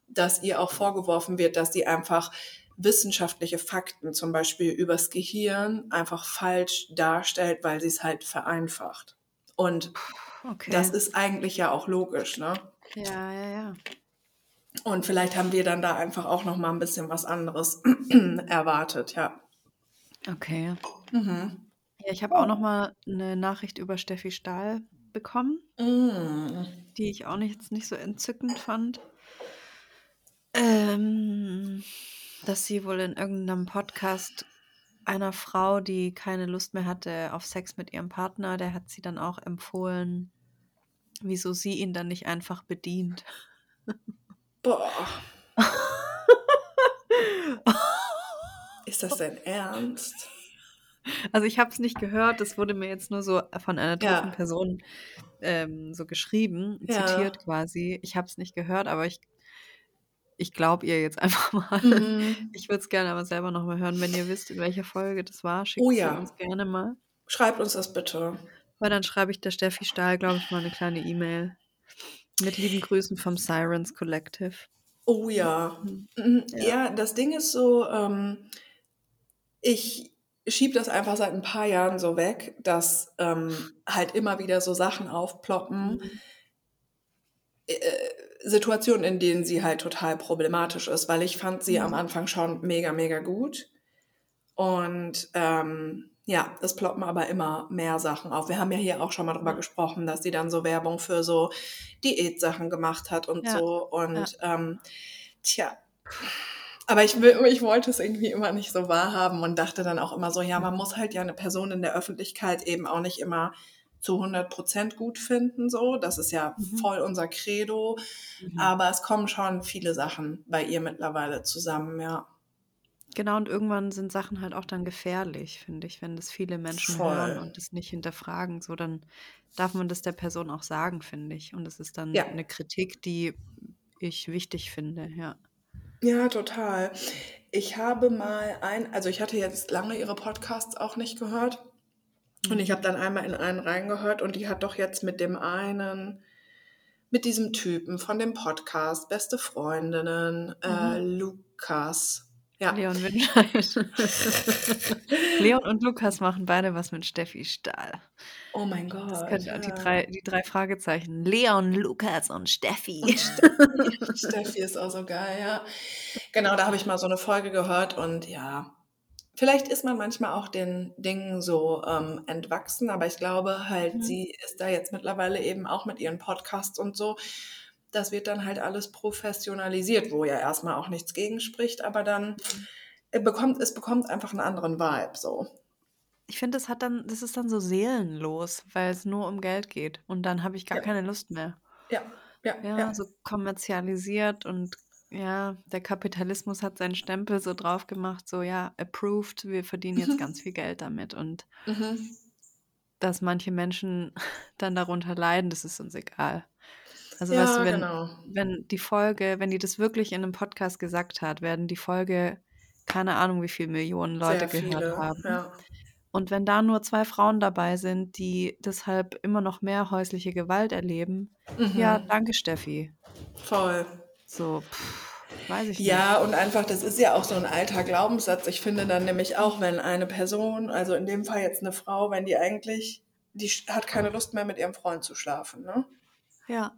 dass ihr auch vorgeworfen wird, dass sie einfach wissenschaftliche Fakten, zum Beispiel übers Gehirn, einfach falsch darstellt, weil sie es halt vereinfacht. Und Okay. das ist eigentlich ja auch logisch, ne? ja, ja, ja. Und vielleicht haben wir dann da einfach auch noch mal ein bisschen was anderes <clears throat> erwartet, ja. Okay. Mhm. Ja, ich habe auch noch mal eine Nachricht über Steffi Stahl bekommen, Mm. die ich auch nicht, jetzt nicht so entzückend fand. Ähm, dass sie wohl in irgendeinem Podcast einer Frau, die keine Lust mehr hatte auf Sex mit ihrem Partner, der hat sie dann auch empfohlen, wieso sie ihn dann nicht einfach bedient. Boah. Ist das dein Ernst? Also ich habe es nicht gehört, das wurde mir jetzt nur so von einer Ja. dritten Person ähm, so geschrieben, Ja. zitiert quasi. Ich habe es nicht gehört, aber ich, ich glaube ihr jetzt <laughs> einfach mal. Mhm. Ich würde es gerne aber selber nochmal hören. Wenn ihr wisst, in welcher Folge das war, schickt Oh ja. uns gerne mal. Schreibt uns das bitte. Weil dann schreibe ich der Steffi Stahl, glaube ich, mal eine kleine E-Mail. Mit lieben Grüßen vom Sirens Collective. Oh ja. Mhm. Mhm. Ja. Ja, das Ding ist so, ähm, ich schiebe das einfach seit ein paar Jahren so weg, dass ähm, halt immer wieder so Sachen aufploppen. Mhm. äh, Situationen, in denen sie halt total problematisch ist, weil ich fand sie am Mhm. Anfang schon mega, mega gut. Und ähm, ja, es ploppen aber immer mehr Sachen auf. Wir haben ja hier auch schon mal drüber Ja. gesprochen, dass sie dann so Werbung für so Diätsachen gemacht hat und Ja, so. Und ähm, tja, aber ich, will, ich wollte es irgendwie immer nicht so wahrhaben und dachte dann auch immer so, ja, man muss halt ja eine Person in der Öffentlichkeit eben auch nicht immer zu 100% gut finden, so. Das ist ja Mhm. voll unser Credo. Mhm. Aber es kommen schon viele Sachen bei ihr mittlerweile zusammen, ja. Genau, und irgendwann sind Sachen halt auch dann gefährlich, finde ich, wenn das viele Menschen hören Voll. und das nicht hinterfragen. So, dann darf man das der Person auch sagen, finde ich. Und es ist dann Ja. eine Kritik, die ich wichtig finde, ja. Ja, total. Ich habe mal ein, also ich hatte jetzt lange ihre Podcasts auch nicht gehört. Und ich habe dann einmal in einen reingehört und die hat doch jetzt mit dem einen, mit diesem Typen von dem Podcast, Beste Freundinnen, äh, Lukas. Ja, Leon Winscheid. <laughs> Leon und Lukas machen beide was mit Steffi Stahl. oh mein Das Gott. könnte die ja. drei, die drei Fragezeichen. Leon, Lukas und Steffi. Und Steffi, <laughs> Steffi ist auch so geil, ja. Genau, da habe ich mal so eine Folge gehört und ja, vielleicht ist man manchmal auch den Dingen so ähm, entwachsen, aber ich glaube halt, Mhm. sie ist da jetzt mittlerweile eben auch mit ihren Podcasts und so. Das wird dann halt alles professionalisiert, wo ja erstmal auch nichts gegen spricht, aber dann äh, bekommt es bekommt einfach einen anderen Vibe so. Ich finde, das hat dann, das ist dann so seelenlos, weil es nur um Geld geht. Und dann habe ich gar Ja. keine Lust mehr. Ja. Ja, ja, ja. so kommerzialisiert und ja, der Kapitalismus hat seinen Stempel so drauf gemacht, so ja, approved, wir verdienen jetzt <laughs> ganz viel Geld damit und Mhm. dass manche Menschen <laughs> dann darunter leiden, das ist uns egal. Also weißt Ja, du, wenn, genau. wenn die Folge, wenn die das wirklich in einem Podcast gesagt hat, werden die Folge keine Ahnung, wie viele Millionen Leute Sehr gehört viele. haben. Ja. Und wenn da nur zwei Frauen dabei sind, die deshalb immer noch mehr häusliche Gewalt erleben, ja, Mhm. danke Steffi. Voll. So, pff, weiß ich Ja, und einfach, das ist ja auch so ein alter Glaubenssatz. Ich finde dann nämlich auch, wenn eine Person, also in dem Fall jetzt eine Frau, wenn die eigentlich, die hat keine Lust mehr mit ihrem Freund zu schlafen, ne? nicht. Ja,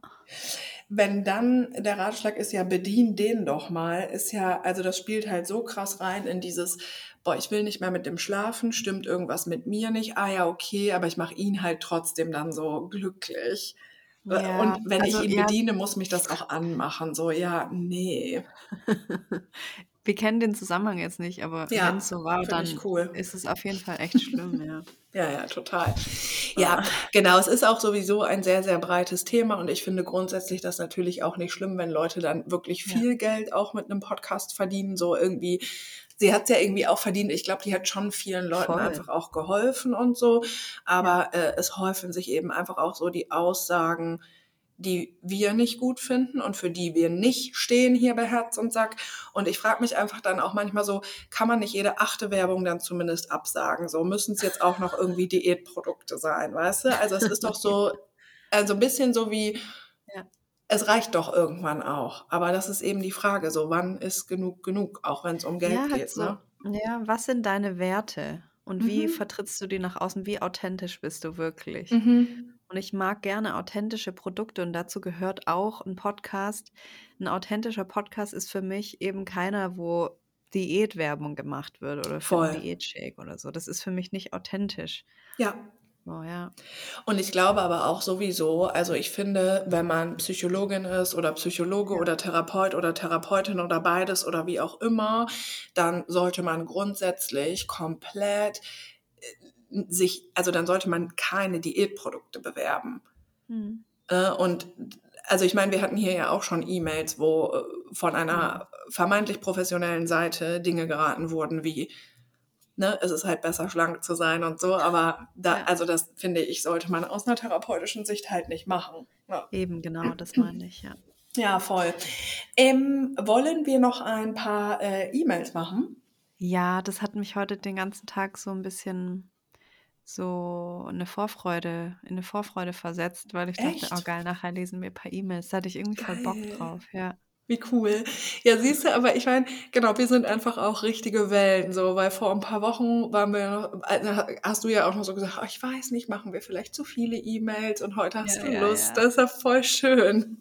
Wenn dann der Ratschlag ist ja, bedien den doch mal, ist ja, also das spielt halt so krass rein in dieses, boah, ich will nicht mehr mit dem schlafen, stimmt irgendwas mit mir nicht, ah ja, okay, aber ich mache ihn halt trotzdem dann so glücklich. Ja, Und wenn also, ich ihn ja. bediene, muss mich das auch anmachen. So, ja, nee. <laughs> wir kennen den Zusammenhang jetzt nicht, aber Ja, wenn es so war, dann cool. ist es auf jeden Fall echt schlimm, ja. <laughs> Ja, ja, total. Ja, genau. Es ist auch sowieso ein sehr, sehr breites Thema und ich finde grundsätzlich das natürlich auch nicht schlimm, wenn Leute dann wirklich viel Geld auch mit einem Podcast verdienen. So irgendwie, sie hat es ja irgendwie auch verdient. Ich glaube, die hat schon vielen Leuten Voll. einfach auch geholfen und so. Aber äh, es häufen sich eben einfach auch so die Aussagen, die wir nicht gut finden und für die wir nicht stehen hier bei Herz und Sack. Und ich frage mich einfach dann auch manchmal so, kann man nicht jede achte Werbung dann zumindest absagen? So müssen es jetzt auch noch irgendwie <laughs> Diätprodukte sein, weißt du? Also es ist doch so, <laughs> also ein bisschen so wie, Ja. Es reicht doch irgendwann auch. Aber das ist eben die Frage, so wann ist genug genug, auch wenn es um Geld ja, geht, so. ne? Ja, was sind deine Werte? Und wie Mhm. vertrittst du die nach außen? Wie authentisch bist du wirklich? Mhm. Und ich mag gerne authentische Produkte und dazu gehört auch ein Podcast. Ein authentischer Podcast ist für mich eben keiner, wo Diätwerbung gemacht wird oder für Voll. Diätshake oder so. Das ist für mich nicht authentisch. Ja, Oh ja. Und ich glaube aber auch sowieso, also ich finde, wenn man Psychologin ist oder Psychologe Ja. oder Therapeut oder Therapeutin oder beides oder wie auch immer, dann sollte man grundsätzlich komplett äh, sich, also dann sollte man keine Diätprodukte bewerben. Hm. Äh, Und also ich meine, wir hatten hier ja auch schon E-Mails, wo äh, von einer vermeintlich professionellen Seite Dinge geraten wurden wie, ne, es ist halt besser schlank zu sein und so, aber da, Ja. also das finde ich, sollte man aus einer therapeutischen Sicht halt nicht machen. Ja, Eben, genau, das meine ich, ja. ja voll. Ähm, wollen wir noch ein paar äh, E-Mails machen? Ja, das hat mich heute den ganzen Tag so ein bisschen so eine Vorfreude, in eine Vorfreude versetzt, weil ich dachte, oh Echt? geil, nachher lesen wir ein paar E-Mails. Da hatte ich irgendwie voll Bock Geil. drauf, ja. Wie cool. Ja, siehst du, aber ich meine, genau, wir sind einfach auch richtige Wellen, so, weil vor ein paar Wochen waren wir noch, also hast du ja auch noch so gesagt, oh, ich weiß nicht, machen wir vielleicht zu viele E-Mails und heute hast Ja, du ja, Lust. ja. Das ist ja voll schön.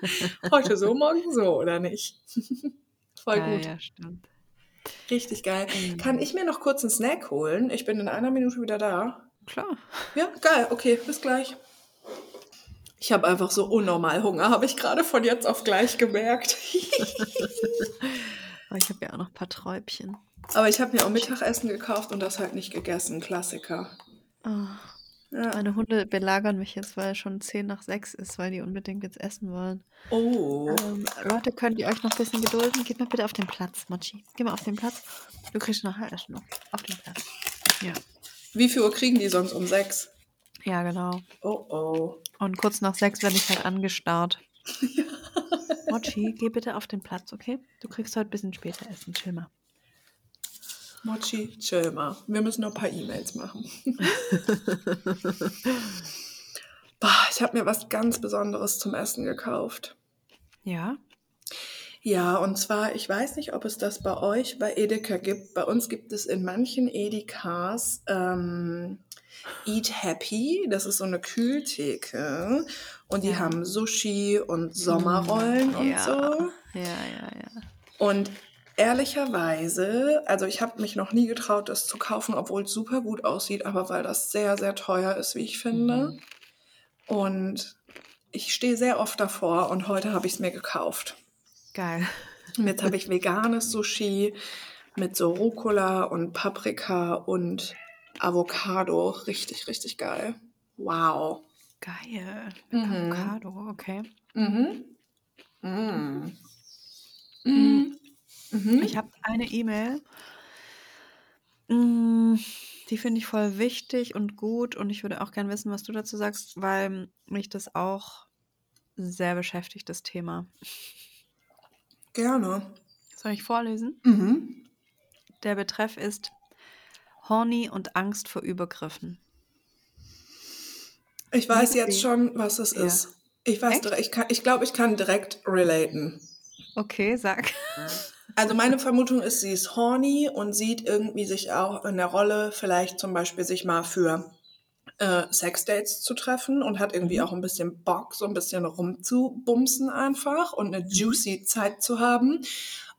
<laughs> heute so, morgen so, oder nicht? <laughs> voll gut. ja, stimmt. Richtig geil. Ähm, Kann ich mir noch kurz einen Snack holen? Ich bin in einer Minute wieder da. Klar. Ja, geil. Okay, bis gleich. Ich habe einfach so unnormal Hunger, habe ich gerade von jetzt auf gleich gemerkt. <laughs> Aber ich habe ja auch noch ein paar Träubchen. Aber ich habe mir auch Mittagessen gekauft und das halt nicht gegessen. Klassiker. Oh, Ja. meine Hunde belagern mich jetzt, weil es schon 10 nach 6 ist, weil die unbedingt jetzt essen wollen. Oh. Ähm, Leute, könnt ihr euch noch ein bisschen gedulden? Geht mal bitte auf den Platz, Machi. Geh mal auf den Platz. Du kriegst nachher Essen noch. Auf den Platz. Ja. Wie viel Uhr kriegen die sonst um sechs? Ja, genau. Oh oh. Und kurz nach sechs werde ich halt angestarrt. <laughs> Mochi, geh bitte auf den Platz, okay? Du kriegst heute ein bisschen später Essen. Chill mal. Mochi, chill mal. Wir müssen noch ein paar E-Mails machen. <laughs> Bah, ich habe mir was ganz Besonderes zum Essen gekauft. Ja? Ja, und zwar, ich weiß nicht, ob es das bei euch bei Edeka gibt. Bei uns gibt es in manchen Edekas ähm, Eat Happy. Das ist so eine Kühltheke. Und die Ja. haben Sushi und Sommerrollen und ja. so. Ja, ja, ja. Und ehrlicherweise, also ich habe mich noch nie getraut, das zu kaufen, obwohl es super gut aussieht, aber weil das sehr, sehr teuer ist, wie ich finde. Mhm. Und ich stehe sehr oft davor und heute habe ich es mir gekauft. Geil. Und jetzt habe ich veganes Sushi mit so Rucola und Paprika und Avocado. Richtig, richtig geil. Wow. Geil. Mit Mhm. Avocado, okay. Mhm. Mm. Mhm. Mhm. Ich habe eine E-Mail, mm, die finde ich voll wichtig und gut und ich würde auch gern wissen, was du dazu sagst, weil mich das auch sehr beschäftigt, das Thema. Gerne. Soll ich vorlesen? Mhm. Der Betreff ist Horny und Angst vor Übergriffen. Ich weiß Liebe jetzt schon, was es Ja. ist. Ich weiß direkt, ich, kann, ich glaube, ich kann direkt relaten. Okay, sag. Also meine Vermutung ist, sie ist horny und sieht irgendwie sich auch in der Rolle, vielleicht zum Beispiel sich mal für äh, Sexdates zu treffen und hat irgendwie Mhm. auch ein bisschen Bock, so ein bisschen rumzubumsen einfach und eine juicy Zeit zu haben.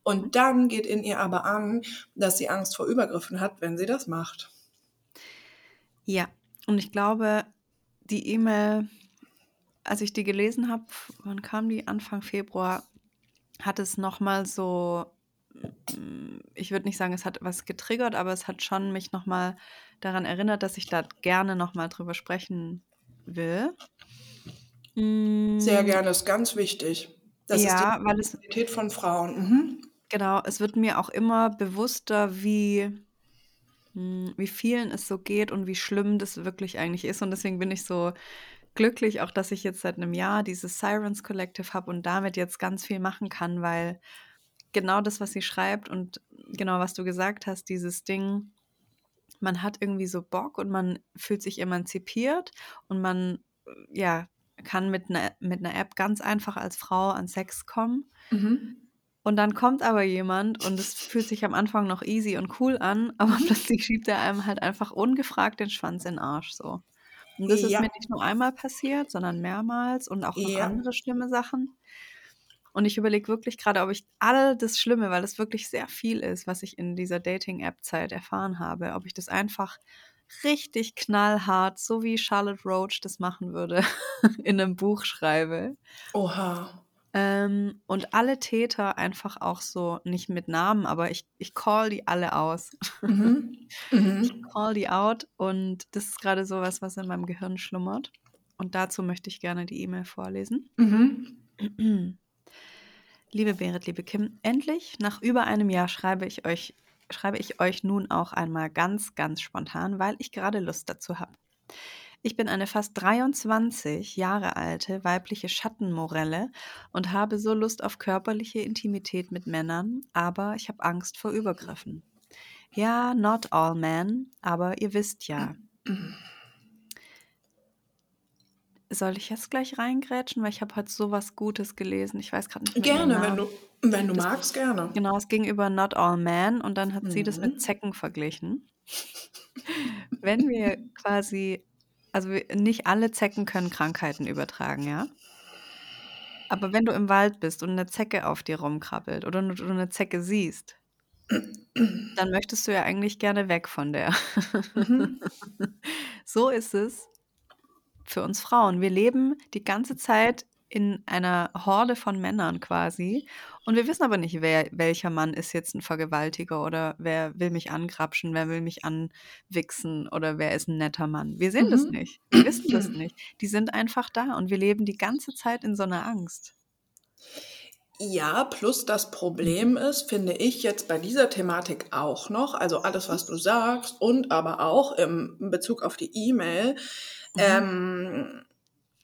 Und dann geht in ihr aber an, dass sie Angst vor Übergriffen hat, wenn sie das macht. Ja, und ich glaube, die E-Mail, als ich die gelesen habe, wann kam die? Anfang Februar, hat es nochmal so, mm, ich würde nicht sagen, es hat was getriggert, aber es hat schon mich nochmal daran erinnert, dass ich da gerne nochmal drüber sprechen will. Sehr Mm, gerne, ist ganz wichtig. Das Ja, ist die Identität von Frauen. Mhm. Genau, es wird mir auch immer bewusster, wie, mm, wie vielen es so geht und wie schlimm das wirklich eigentlich ist. Und deswegen bin ich so glücklich, auch dass ich jetzt seit einem Jahr dieses Sirens Collective habe und damit jetzt ganz viel machen kann, weil genau das, was sie schreibt und genau was du gesagt hast, dieses Ding, man hat irgendwie so Bock und man fühlt sich emanzipiert und man ja kann mit einer mit einer App ganz einfach als Frau an Sex kommen. Mhm. Und dann kommt aber jemand und es fühlt sich am Anfang noch easy und cool an, <laughs> aber plötzlich schiebt er einem halt einfach ungefragt den Schwanz in den Arsch so. Und das ist Ja, mir nicht nur einmal passiert, sondern mehrmals und auch noch ja. andere schlimme Sachen. Und ich überlege wirklich gerade, ob ich all das Schlimme, weil es wirklich sehr viel ist, was ich in dieser Dating-App-Zeit erfahren habe, ob ich das einfach richtig knallhart, so wie Charlotte Roach das machen würde, <laughs> in einem Buch schreibe. Oha. Ähm, und alle Täter einfach auch so, nicht mit Namen, aber ich, ich call die alle aus. Mhm. <laughs> Ich Mhm. call die out und das ist gerade sowas, was in meinem Gehirn schlummert. Und dazu möchte ich gerne die E-Mail vorlesen. Mhm. <clears throat> Liebe Berit, liebe Kim, endlich nach über einem Jahr schreibe ich euch, schreibe ich euch nun auch einmal ganz, ganz spontan, weil ich gerade Lust dazu habe. Ich bin eine fast 23 Jahre alte weibliche Schattenmorelle und habe so Lust auf körperliche Intimität mit Männern, aber ich habe Angst vor Übergriffen. Ja, not all men, aber ihr wisst ja. Soll ich jetzt gleich reingrätschen, weil ich habe heute sowas Gutes gelesen. Ich weiß gerade nicht mehr Gerne, wenn Namen. du, wenn du Das, magst, gerne. genau, es ging über Not All Men und dann hat sie das mit Mhm. Zecken verglichen. Wenn wir quasi, also nicht alle Zecken können Krankheiten übertragen, ja? Aber wenn du im Wald bist und eine Zecke auf dir rumkrabbelt oder du du eine Zecke siehst, dann möchtest du ja eigentlich gerne weg von der. Mhm. <laughs> So ist es für uns Frauen. Wir leben die ganze Zeit in einer Horde von Männern quasi und wir wissen aber nicht, wer, welcher Mann ist jetzt ein Vergewaltiger oder wer will mich angrapschen, wer will mich anwichsen oder wer ist ein netter Mann. Wir sehen das Mhm. nicht. <clears throat> Wir wissen das nicht. Die sind einfach da und wir leben die ganze Zeit in so einer Angst. Ja, plus das Problem ist, finde ich jetzt bei dieser Thematik auch noch, also alles, was du sagst und aber auch im Bezug auf die E-Mail, Mhm. ähm,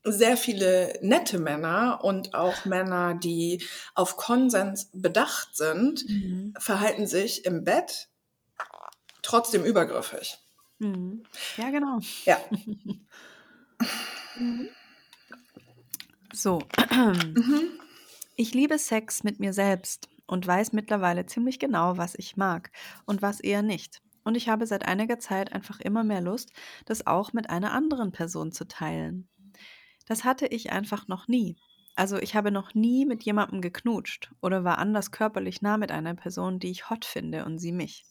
sehr viele nette Männer und auch Männer, die auf Konsens bedacht sind, Mhm. verhalten sich im Bett trotzdem übergriffig. Mhm. Ja, genau. Ja. <laughs> Mhm. So. <clears throat> Mhm. Ich liebe Sex mit mir selbst und weiß mittlerweile ziemlich genau, was ich mag und was eher nicht. Und ich habe seit einiger Zeit einfach immer mehr Lust, das auch mit einer anderen Person zu teilen. Das hatte ich einfach noch nie. Also ich habe noch nie mit jemandem geknutscht oder war anders körperlich nah mit einer Person, die ich hot finde und sie mich.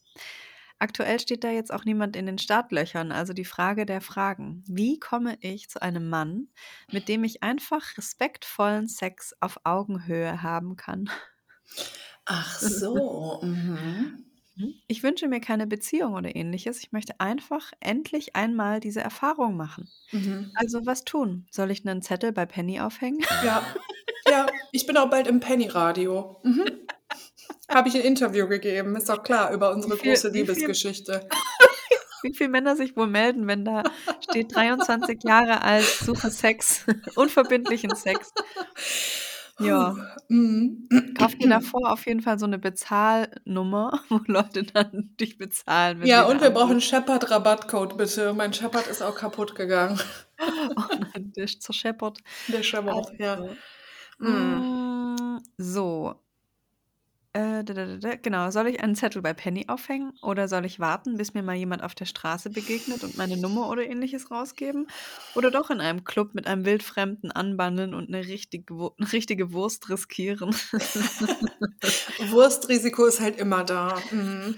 Aktuell steht da jetzt auch niemand in den Startlöchern, also die Frage der Fragen. Wie komme ich zu einem Mann, mit dem ich einfach respektvollen Sex auf Augenhöhe haben kann? Ach <laughs> so. Mhm. Mhm. Ich wünsche mir keine Beziehung oder ähnliches. Ich möchte einfach endlich einmal diese Erfahrung machen. Mhm. Also was tun? Soll ich einen Zettel bei Penny aufhängen? Ja. Ja, ich bin auch bald im Penny-Radio. Mhm. <laughs> Habe ich ein Interview gegeben, ist doch klar, über unsere viel- große Liebesgeschichte. <laughs> Wie viele Männer sich wohl melden, wenn da steht 23 Jahre alt, suche Sex, <laughs> unverbindlichen Sex. Ja, Mhm. kauf dir davor auf jeden Fall so eine Bezahlnummer, <laughs> wo Leute dann dich bezahlen. wenn Ja, und wir brauchen. Shepard-Rabattcode, bitte. Mein Shepard ist auch kaputt gegangen. <laughs> Oh nein, der ist zerscheppert. Der Shepard, ja. Also, Mhm. mm, So. Äh, da, da, da, genau. Soll ich einen Zettel bei Penny aufhängen oder soll ich warten, bis mir mal jemand auf der Straße begegnet und meine Nummer oder ähnliches rausgeben? Oder doch in einem Club mit einem Wildfremden anbandeln und eine richtige, Wu- eine <laughs> richtige Wurst riskieren? Wurstrisiko ist halt immer da. Mhm.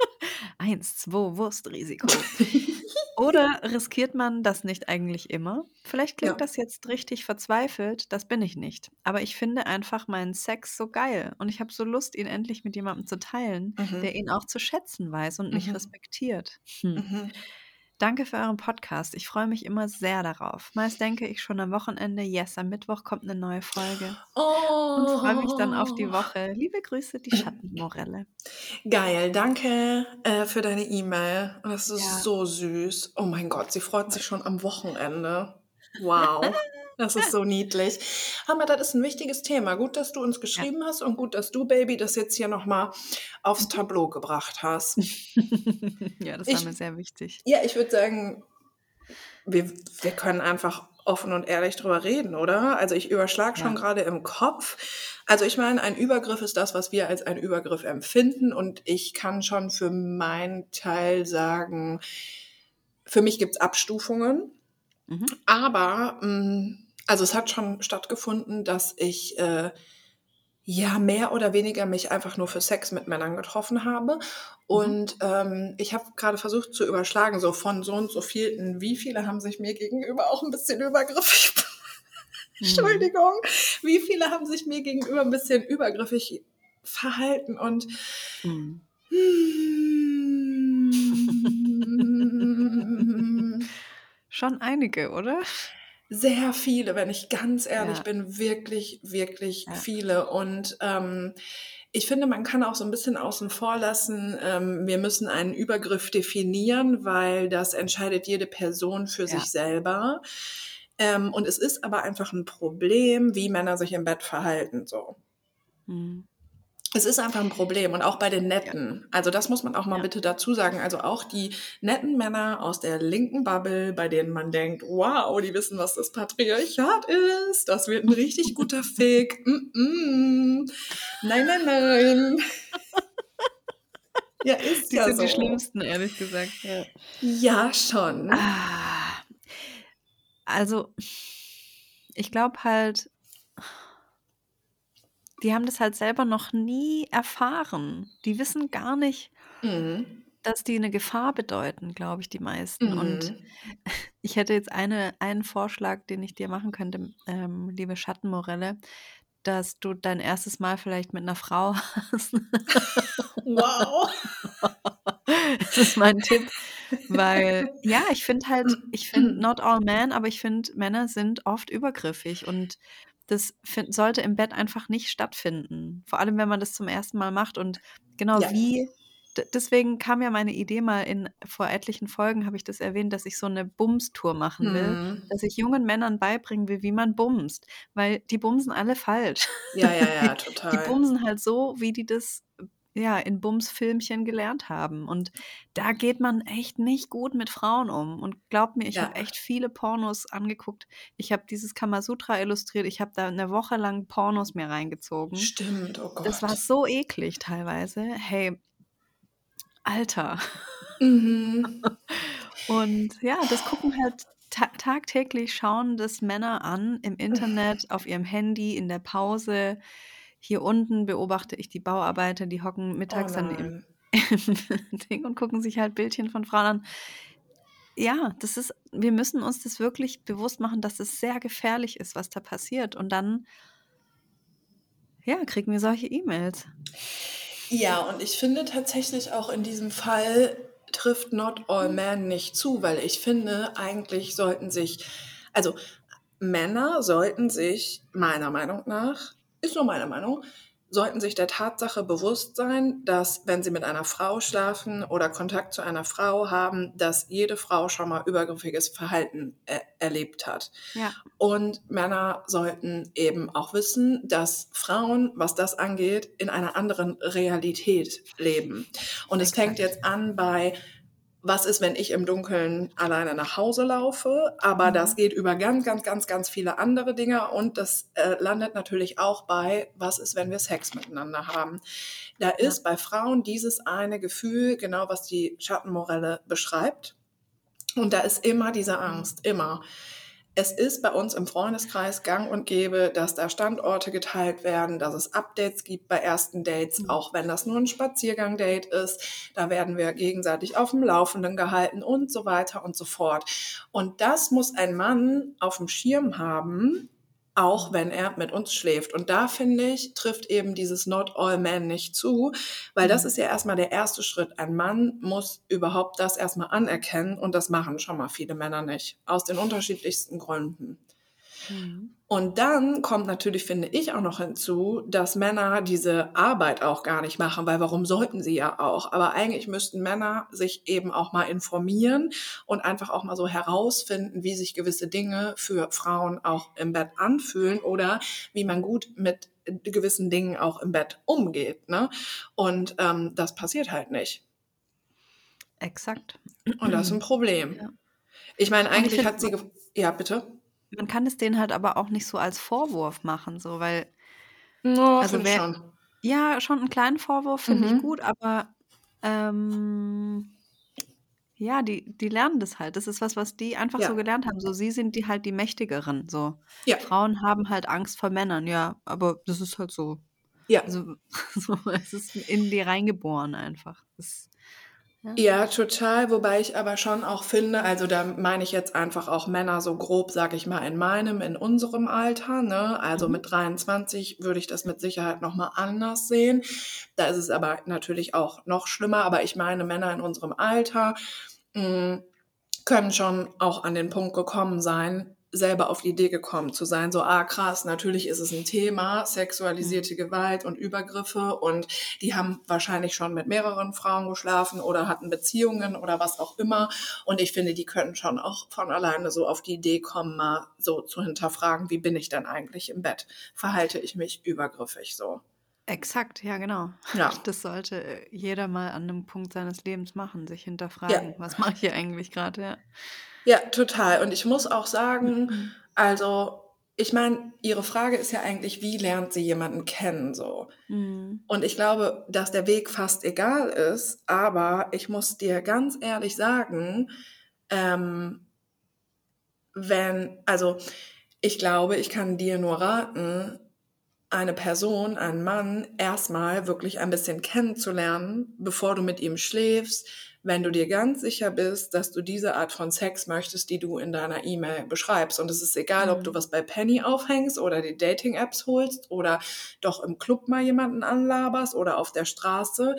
<laughs> Eins, zwei, Wurstrisiko. <laughs> Oder riskiert man das nicht eigentlich immer? Vielleicht klingt Ja. das jetzt richtig verzweifelt, das bin ich nicht. Aber ich finde einfach meinen Sex so geil und ich habe so Lust, ihn endlich mit jemandem zu teilen, Mhm. der ihn auch zu schätzen weiß und mich Mhm. respektiert. Hm. Mhm. Danke für euren Podcast. Ich freue mich immer sehr darauf. Meist denke ich schon am Wochenende, yes, am Mittwoch kommt eine neue Folge. Und freue mich dann auf die Oh. Woche. Liebe Grüße, die Schattenmorelle. Geil, danke äh, für deine E-Mail. Das ist Ja. so süß. Oh mein Gott, sie freut sich schon am Wochenende. Wow, <laughs> das ist so niedlich. Hammer, das ist ein wichtiges Thema. Gut, dass du uns geschrieben hast und gut, dass du, Baby, das jetzt hier nochmal aufs Tableau gebracht hast. <laughs> ja, das war mir sehr wichtig. Ja, ich würde sagen, wir, wir können einfach offen und ehrlich drüber reden, oder? Also ich überschlag schon Ja. gerade im Kopf. Also ich meine, ein Übergriff ist das, was wir als ein Übergriff empfinden. Und ich kann schon für meinen Teil sagen, für mich gibt's Abstufungen. Mhm. Aber, mh, also es hat schon stattgefunden, dass ich äh, ja mehr oder weniger mich einfach nur für Sex mit Männern getroffen habe. Und ähm, ich habe gerade versucht zu überschlagen, so von so und so vielen, wie viele haben sich mir gegenüber auch ein bisschen übergriffig, <laughs> Entschuldigung, wie viele haben sich mir gegenüber ein bisschen übergriffig verhalten und Mhm. hm, <laughs> Schon einige, oder? Sehr viele, wenn ich ganz ehrlich Ja. bin, wirklich, wirklich Ja. viele. Und ähm, ich finde, man kann auch so ein bisschen außen vor lassen, ähm, wir müssen einen Übergriff definieren, weil das entscheidet jede Person für Ja. sich selber. Ähm, und es ist aber einfach ein Problem, wie Männer sich im Bett verhalten. So. Mhm. Es ist einfach ein Problem und auch bei den Netten. Also das muss man auch mal Ja. bitte dazu sagen. Also auch die netten Männer aus der linken Bubble, bei denen man denkt, wow, die wissen, was das Patriarchat ist. Das wird ein richtig guter <laughs> Fick. Mm -mm. Nein, nein, nein. <laughs> Ja, ist Die ja sind so. die schlimmsten, ehrlich gesagt. Ja. Ja, schon. Ah, also, ich glaube halt, die haben das halt selber noch nie erfahren. Die wissen gar nicht, Mhm. dass die eine Gefahr bedeuten, glaube ich, die meisten. Und Mhm. <laughs> ich hätte jetzt eine, einen Vorschlag, den ich dir machen könnte, ähm, liebe Schattenmorelle, dass du dein erstes Mal vielleicht mit einer Frau <laughs> hast. Wow. Das ist mein Tipp, weil ja, ich finde halt, ich finde not all men, aber ich finde Männer sind oft übergriffig und das find, sollte im Bett einfach nicht stattfinden. Vor allem, wenn man das zum ersten Mal macht und genau Ja. wie. Deswegen kam ja meine Idee mal in vor etlichen Folgen habe ich das erwähnt, dass ich so eine Bums-Tour machen will, Mhm. dass ich jungen Männern beibringen will, wie man bumst, weil die bumsen alle falsch. Ja, ja, ja, <laughs> Die total. bumsen halt so, wie die das ja in Bums-Filmchen gelernt haben. Und da geht man echt nicht gut mit Frauen um. Und glaubt mir, ich Ja. habe echt viele Pornos angeguckt. Ich habe dieses Kamasutra illustriert. Ich habe da eine Woche lang Pornos mir reingezogen. Stimmt, oh Gott. Das war so eklig teilweise. Hey, Alter. Mhm. <laughs> Und ja, das gucken halt ta tagtäglich schauen das Männer an im Internet, auf ihrem Handy, in der Pause. Hier unten beobachte ich die Bauarbeiter, die hocken Oh mittags dann im, nein. <laughs> im Ding und gucken sich halt Bildchen von Frauen an. Ja, das ist, wir müssen uns das wirklich bewusst machen, dass es sehr gefährlich ist, was da passiert. Und dann, ja, kriegen wir solche E-Mails. Ja, und ich finde tatsächlich auch in diesem Fall trifft Not All Men nicht zu, weil ich finde, eigentlich sollten sich, also Männer sollten sich meiner Meinung nach, ist nur meine Meinung, sollten sich der Tatsache bewusst sein, dass wenn sie mit einer Frau schlafen oder Kontakt zu einer Frau haben, dass jede Frau schon mal übergriffiges Verhalten er erlebt hat. Ja. Und Männer sollten eben auch wissen, dass Frauen, was das angeht, in einer anderen Realität leben. Und es fängt jetzt an bei was ist, wenn ich im Dunkeln alleine nach Hause laufe. Aber Mhm. das geht über ganz, ganz, ganz, ganz viele andere Dinge und das äh, landet natürlich auch bei, was ist, wenn wir Sex miteinander haben. Da Ja. ist bei Frauen dieses eine Gefühl, genau was die Schattenmorelle beschreibt. Und da ist immer diese Angst, immer. Es ist bei uns im Freundeskreis gang und gäbe, dass da Standorte geteilt werden, dass es Updates gibt bei ersten Dates, Mhm. auch wenn das nur ein Spaziergang-Date ist. Da werden wir gegenseitig auf dem Laufenden gehalten und so weiter und so fort. Und das muss ein Mann auf dem Schirm haben, auch wenn er mit uns schläft. Und da finde ich, trifft eben dieses Not All Men nicht zu, weil das Mhm. ist ja erstmal der erste Schritt. Ein Mann muss überhaupt das erstmal anerkennen und das machen schon mal viele Männer nicht. Aus den unterschiedlichsten Gründen. Mhm. Und dann kommt natürlich, finde ich, auch noch hinzu, dass Männer diese Arbeit auch gar nicht machen, weil warum sollten sie ja auch? Aber eigentlich müssten Männer sich eben auch mal informieren und einfach auch mal so herausfinden, wie sich gewisse Dinge für Frauen auch im Bett anfühlen oder wie man gut mit gewissen Dingen auch im Bett umgeht. Ne? Und ähm, das passiert halt nicht. Exakt. Und das ist ein Problem. Ja. Ich meine, eigentlich hat sie... Ja, bitte? Man kann es denen halt aber auch nicht so als Vorwurf machen, so, weil, No, Also wer- schon. ja, schon einen kleinen Vorwurf finde Mhm. ich gut, aber ähm, ja, die, die lernen das halt. Das ist was, was die einfach Ja. so gelernt haben. So, sie sind die halt die Mächtigeren. So. Ja. Frauen haben halt Angst vor Männern, ja, aber das ist halt so. Ja. Also, <laughs> so, es ist in die reingeboren einfach. Das, Ja, total. Wobei ich aber schon auch finde, also da meine ich jetzt einfach auch Männer so grob, sag ich mal, in meinem, in unserem Alter. Ne? Also Mhm. mit 23 würde ich das mit Sicherheit nochmal anders sehen. Da ist es aber natürlich auch noch schlimmer. Aber ich meine, Männer in unserem Alter mh, können schon auch an den Punkt gekommen sein, selber auf die Idee gekommen zu sein, so, ah krass, natürlich ist es ein Thema, sexualisierte Gewalt und Übergriffe und die haben wahrscheinlich schon mit mehreren Frauen geschlafen oder hatten Beziehungen oder was auch immer und ich finde, die können schon auch von alleine so auf die Idee kommen, mal so zu hinterfragen, wie bin ich denn eigentlich im Bett? Verhalte ich mich übergriffig so? exakt, ja, genau. Ja. <laughs> Das sollte äh, jeder mal an einem Punkt seines Lebens machen, sich hinterfragen, was mache ich hier eigentlich gerade, ja. Ja, total. Und ich muss auch sagen, Mhm. also, ich meine, Ihre Frage ist ja eigentlich, wie lernt sie jemanden kennen so? Mhm. Und ich glaube, dass der Weg fast egal ist, aber ich muss dir ganz ehrlich sagen, ähm, wenn, also ich glaube, ich kann dir nur raten, eine Person, einen Mann erstmal wirklich ein bisschen kennenzulernen, bevor du mit ihm schläfst, wenn du dir ganz sicher bist, dass du diese Art von Sex möchtest, die du in deiner E-Mail beschreibst. Und es ist egal, ob Mhm. du was bei Penny aufhängst oder die Dating-Apps holst oder doch im Club mal jemanden anlaberst oder auf der Straße.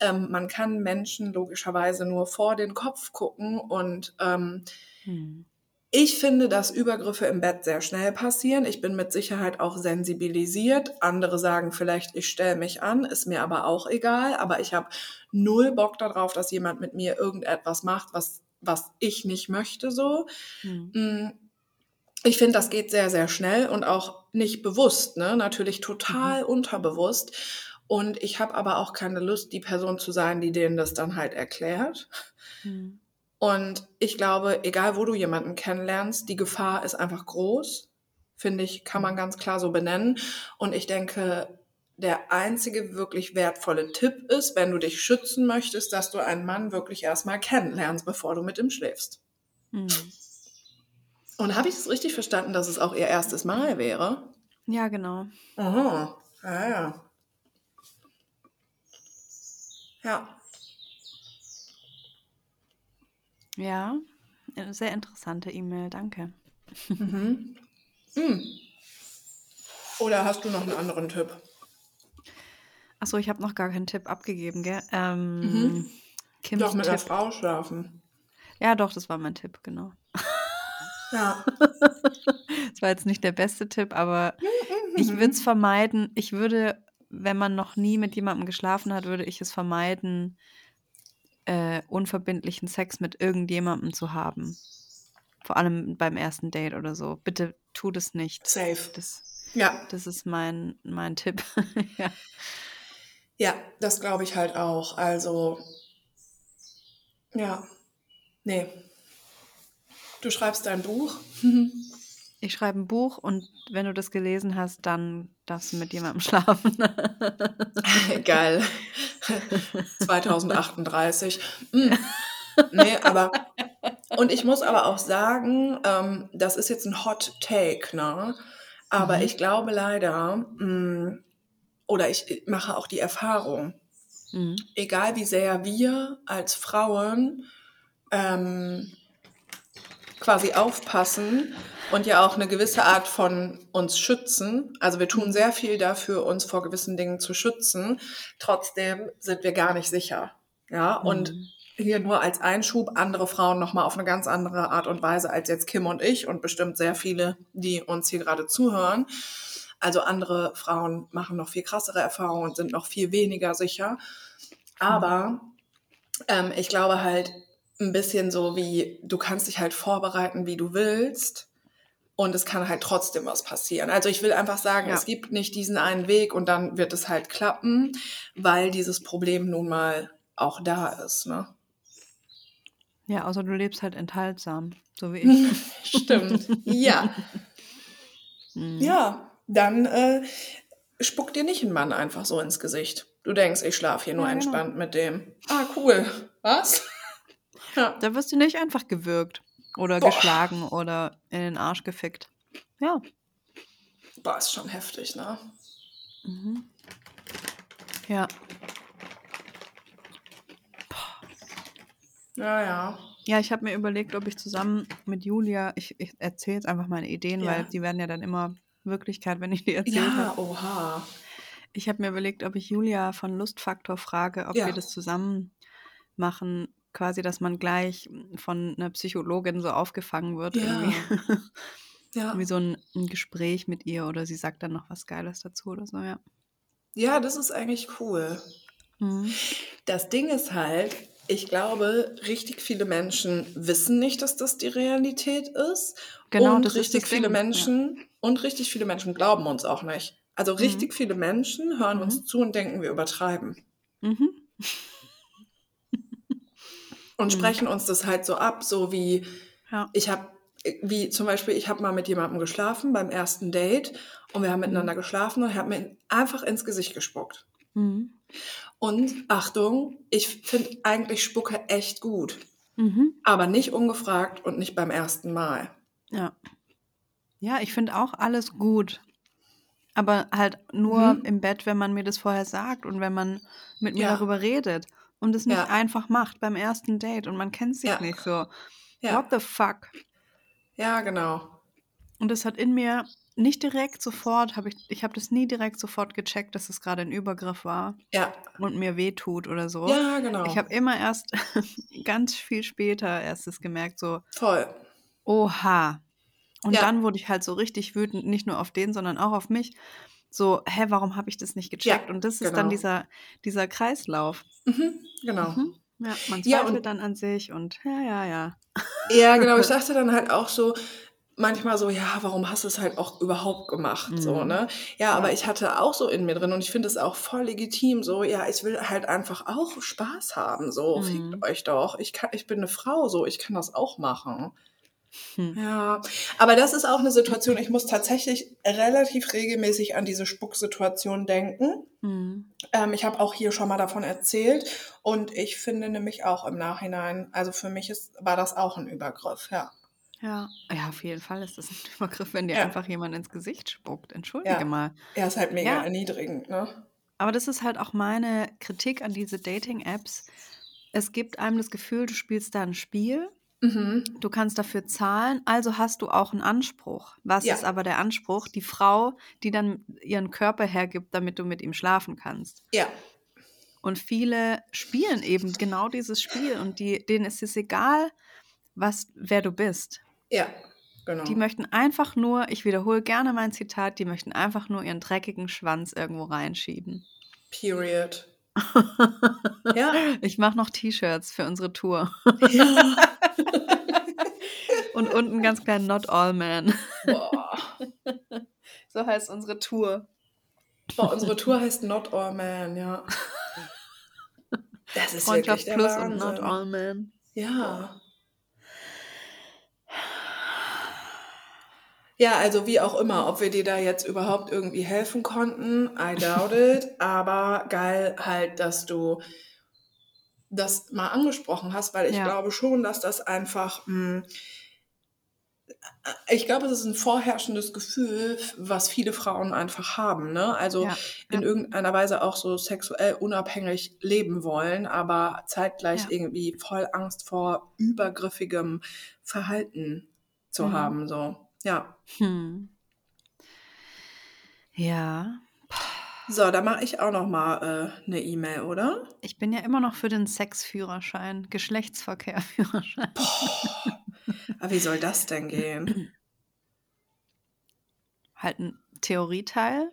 Ähm, man kann Menschen logischerweise nur vor den Kopf gucken und ähm, Mhm. Ich finde, dass Übergriffe im Bett sehr schnell passieren. Ich bin mit Sicherheit auch sensibilisiert. Andere sagen vielleicht, ich stelle mich an, ist mir aber auch egal. Aber ich habe null Bock darauf, dass jemand mit mir irgendetwas macht, was, was ich nicht möchte so. Mhm. Ich finde, das geht sehr, sehr schnell und auch nicht bewusst, ne? Natürlich total unterbewusst. Und ich habe aber auch keine Lust, die Person zu sein, die denen das dann halt erklärt. Mhm. Und ich glaube, egal wo du jemanden kennenlernst, die Gefahr ist einfach groß. Finde ich, kann man ganz klar so benennen. Und ich denke, der einzige wirklich wertvolle Tipp ist, wenn du dich schützen möchtest, dass du einen Mann wirklich erstmal kennenlernst, bevor du mit ihm schläfst. Mhm. Und habe ich es richtig verstanden, dass es auch ihr erstes Mal wäre? Ja, genau. Aha. Ja, ja. Ja. Ja, äh, sehr interessante E-Mail, danke. Mhm. Hm. Oder hast du noch einen anderen Tipp? Achso, ich habe noch gar keinen Tipp abgegeben, gell? Ähm, Mhm. Kims Doch mit Tipp. Frau schlafen. Ja, doch, das war mein Tipp, genau. Ja. <laughs> Das war jetzt nicht der beste Tipp, aber <laughs> ich würde es vermeiden. Ich würde, wenn man noch nie mit jemandem geschlafen hat, würde ich es vermeiden, äh, unverbindlichen Sex mit irgendjemandem zu haben. Vor allem beim ersten Date oder so. Bitte tu das nicht. Safe. Das, Ja. das ist mein, mein Tipp. <laughs> ja. Ja, das glaube ich halt auch. Also, ja. Nee. Du schreibst dein Buch. <laughs> Ich schreibe ein Buch und wenn du das gelesen hast, dann darfst du mit jemandem <laughs> schlafen. <laughs> Geil. 2038. Mm. Nee, aber. Und ich muss aber auch sagen, ähm, das ist jetzt ein Hot Take, ne? Aber Mhm. ich glaube leider, mm, oder ich mache auch die Erfahrung, Mhm. egal wie sehr wir als Frauen ähm, quasi aufpassen und ja auch eine gewisse Art von uns schützen. Also wir tun sehr viel dafür, uns vor gewissen Dingen zu schützen. Trotzdem sind wir gar nicht sicher. Ja, und Mhm. hier nur als Einschub andere Frauen nochmal auf eine ganz andere Art und Weise als jetzt Kim und ich und bestimmt sehr viele, die uns hier gerade zuhören. Also andere Frauen machen noch viel krassere Erfahrungen und sind noch viel weniger sicher. Aber ähm, ich glaube halt ein bisschen so wie, du kannst dich halt vorbereiten, wie du willst. Und es kann halt trotzdem was passieren. Also ich will einfach sagen, Ja. es gibt nicht diesen einen Weg und dann wird es halt klappen, weil dieses Problem nun mal auch da ist. Ne? Ja, außer du lebst halt enthaltsam, so wie ich. <laughs> Stimmt. Ja. Mhm. Ja, dann äh, spuck dir nicht ein Mann einfach so ins Gesicht. Du denkst, ich schlafe hier nur Ja, genau. entspannt mit dem. Ah, cool. Was? <laughs> Ja. Da wirst du nicht einfach gewürgt oder Boah. geschlagen oder in den Arsch gefickt. Ja. Boah, ist schon heftig, ne? Mhm. Ja. Ja, ja. Ja, ich habe mir überlegt, ob ich zusammen mit Julia, ich, ich erzähle jetzt einfach meine Ideen, Ja. weil die werden ja dann immer Wirklichkeit, wenn ich die erzählt Ja, oha. Ich habe mir überlegt, ob ich Julia von Lustfaktor frage, ob Ja. wir das zusammen machen, quasi, dass man gleich von einer Psychologin so aufgefangen wird, <laughs> Ja. irgendwie. Ja. Wie so ein, ein Gespräch mit ihr oder sie sagt dann noch was Geiles dazu oder so, ja. ja, das ist eigentlich cool. Mhm. Das Ding ist halt, ich glaube, richtig viele Menschen wissen nicht, dass das die Realität ist. Genau, und das ist richtig das viele Ding, ja. Menschen und richtig viele Menschen glauben uns auch nicht. Also richtig viele Menschen hören Mhm. uns zu und denken, wir übertreiben. Mhm. Und Mhm. sprechen uns das halt so ab, so wie Ja. ich habe, wie zum Beispiel, ich habe mal mit jemandem geschlafen beim ersten Date und wir haben miteinander geschlafen und er hat mir einfach ins Gesicht gespuckt. Mhm. Und Achtung, ich finde eigentlich Spucke echt gut, Mhm. aber nicht ungefragt und nicht beim ersten Mal. Ja. Ja, ich finde auch alles gut. Aber halt nur Mhm. im Bett, wenn man mir das vorher sagt und wenn man mit mir Ja. darüber redet und es nicht Ja. einfach macht beim ersten Date und man kennt sich Ja. nicht so. Ja, What the fuck? ja genau. Und das hat in mir nicht direkt sofort, habe ich, ich habe das nie direkt sofort gecheckt, dass es gerade ein Übergriff war Ja, und mir wehtut oder so. ja genau. Ich habe immer erst <laughs> ganz viel später erst es gemerkt, so, Voll. oha. Und Ja. dann wurde ich halt so richtig wütend, nicht nur auf den, sondern auch auf mich. So, hä, warum habe ich das nicht gecheckt? Und das ist genau. dann dieser, dieser Kreislauf. Mhm, genau. Mhm. Ja, man Ja, zweifelt und- dann an sich und ja, ja, ja. Ja, genau. Ich <laughs> dachte dann halt auch so, manchmal so, ja, warum hast du es halt auch überhaupt gemacht? So, Mhm. ne? Ja, aber Ja. ich hatte auch so in mir drin und ich finde es auch voll legitim, so, ja, ich will halt einfach auch Spaß haben, so, Mhm. fickt euch doch. Ich, kann, ich bin eine Frau, so, ich kann das auch machen. Hm. Ja, aber das ist auch eine Situation, ich muss tatsächlich relativ regelmäßig an diese Spucksituation denken. Mhm. Ähm, ich habe auch hier schon mal davon erzählt und ich finde nämlich auch im Nachhinein, also für mich ist, war das auch ein Übergriff, ja. Ja. ja, auf jeden Fall ist das ein <laughs> Übergriff, wenn dir Ja. einfach jemand ins Gesicht spuckt. Entschuldige Ja. mal. Er ist halt mega Ja. erniedrigend, ne? Aber das ist halt auch meine Kritik an diese Dating-Apps. Es gibt einem das Gefühl, du spielst da ein Spiel, Mhm. du kannst dafür zahlen, also hast du auch einen Anspruch. Was Ja. ist aber der Anspruch? Die Frau, die dann ihren Körper hergibt, damit du mit ihm schlafen kannst. Ja, Und viele spielen eben genau dieses Spiel und die, denen ist es egal, was, wer du bist. ja, Genau. Die möchten einfach nur, ich wiederhole gerne mein Zitat, die möchten einfach nur ihren dreckigen Schwanz irgendwo reinschieben. Period. <laughs> Ja. Ich mache noch T-Shirts für unsere Tour. Ja. <laughs> Und unten ganz klein Not All Men. Boah. So heißt unsere Tour. Boah, unsere Tour heißt Not All Man, ja. Das ist wirklich Freundschaft der Plus und Not Wahnsinn. All Men. Ja. Ja, also wie auch immer, ob wir dir da jetzt überhaupt irgendwie helfen konnten, I doubt it, aber geil halt, dass du das mal angesprochen hast, weil ich Ja. glaube schon, dass das einfach, mh, ich glaube, es ist ein vorherrschendes Gefühl, was viele Frauen einfach haben, ne? Also Ja, in ja. irgendeiner Weise auch so sexuell unabhängig leben wollen, aber zeitgleich Ja. irgendwie voll Angst vor übergriffigem Verhalten zu Mhm. haben, so. Ja. Hm. Ja. So, da mache ich auch noch mal äh, eine E-Mail, oder? Ich bin ja immer noch für den Sexführerschein, Geschlechtsverkehrführerschein. Aber wie soll das denn gehen? Halt ein Theorieteil.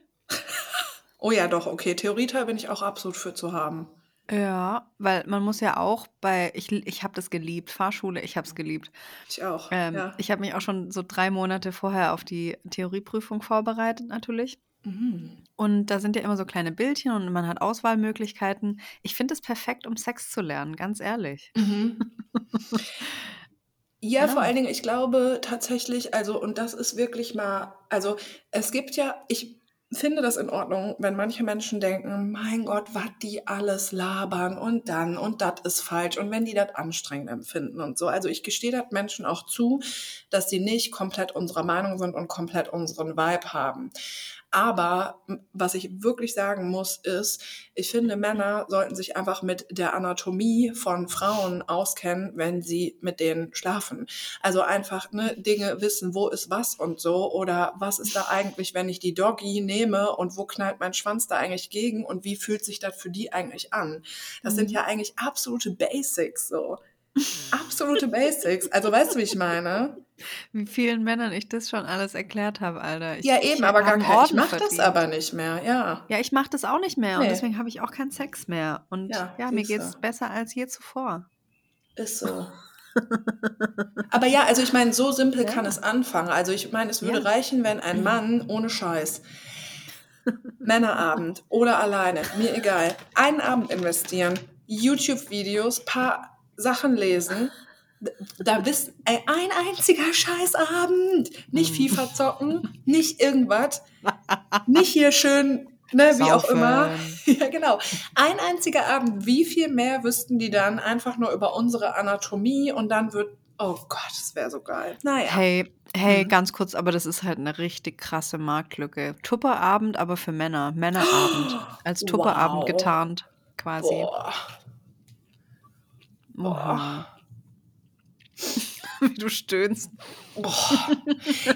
Oh ja, doch, okay. Theorieteil bin ich auch absolut für zu haben. Ja, weil man muss ja auch bei, ich, ich habe das geliebt, Fahrschule, ich habe es geliebt. Ich auch. Ähm, ja. Ich habe mich auch schon so drei Monate vorher auf die Theorieprüfung vorbereitet, natürlich. Mhm. Und da sind ja immer so kleine Bildchen und man hat Auswahlmöglichkeiten. Ich finde es perfekt, um Sex zu lernen, ganz ehrlich. Mhm. <laughs> Ja, Ja. vor allen Dingen, ich glaube tatsächlich, also, und das ist wirklich mal, also, es gibt ja, ich finde das in Ordnung, wenn manche Menschen denken, mein Gott, was die alles labern und dann und das ist falsch und wenn die das anstrengend empfinden und so. Also, ich gestehe das Menschen auch zu, dass sie nicht komplett unserer Meinung sind und komplett unseren Vibe haben. Aber was ich wirklich sagen muss, ist, ich finde, Männer sollten sich einfach mit der Anatomie von Frauen auskennen, wenn sie mit denen schlafen. Also einfach ne, Dinge wissen, wo ist was und so. Oder was ist da eigentlich, wenn ich die Doggy nehme und wo knallt mein Schwanz da eigentlich gegen und wie fühlt sich das für die eigentlich an? Das sind Mhm. ja eigentlich absolute Basics so. Absolute Basics. Also weißt du, wie ich meine? Wie vielen Männern ich das schon alles erklärt habe, Alter. Ich, Ja, eben, aber gar kein. Ich mache das aber nicht mehr, ja. Ja, ich mache das auch nicht mehr und Nee. deswegen habe ich auch keinen Sex mehr. Und Ja, ja, mir siehste. geht's besser als je zuvor. Ist so. <laughs> Aber ja, also ich meine, so simpel kann Ja. es anfangen. Also ich meine, es würde Ja. reichen, wenn ein <clears throat> Mann ohne Scheiß Männerabend oder alleine, mir egal, einen Abend investieren, YouTube-Videos, paar Sachen lesen. Da wissen, ey, ein einziger Scheißabend. Nicht Mhm. FIFA zocken, nicht irgendwas, <laughs> nicht hier schön, ne, wie auch immer. <laughs> Ja, genau. Ein einziger Abend, wie viel mehr wüssten die dann einfach nur über unsere Anatomie und dann wird, oh Gott, das wäre so geil. Naja. Hey, hey, Mhm. ganz kurz, aber das ist halt eine richtig krasse Marktlücke. Tupperabend, aber für Männer. Männerabend. <gasps> Als Tupperabend Wow. getarnt, quasi. Boah. Oha. <laughs> Wie du stöhnst. Boah.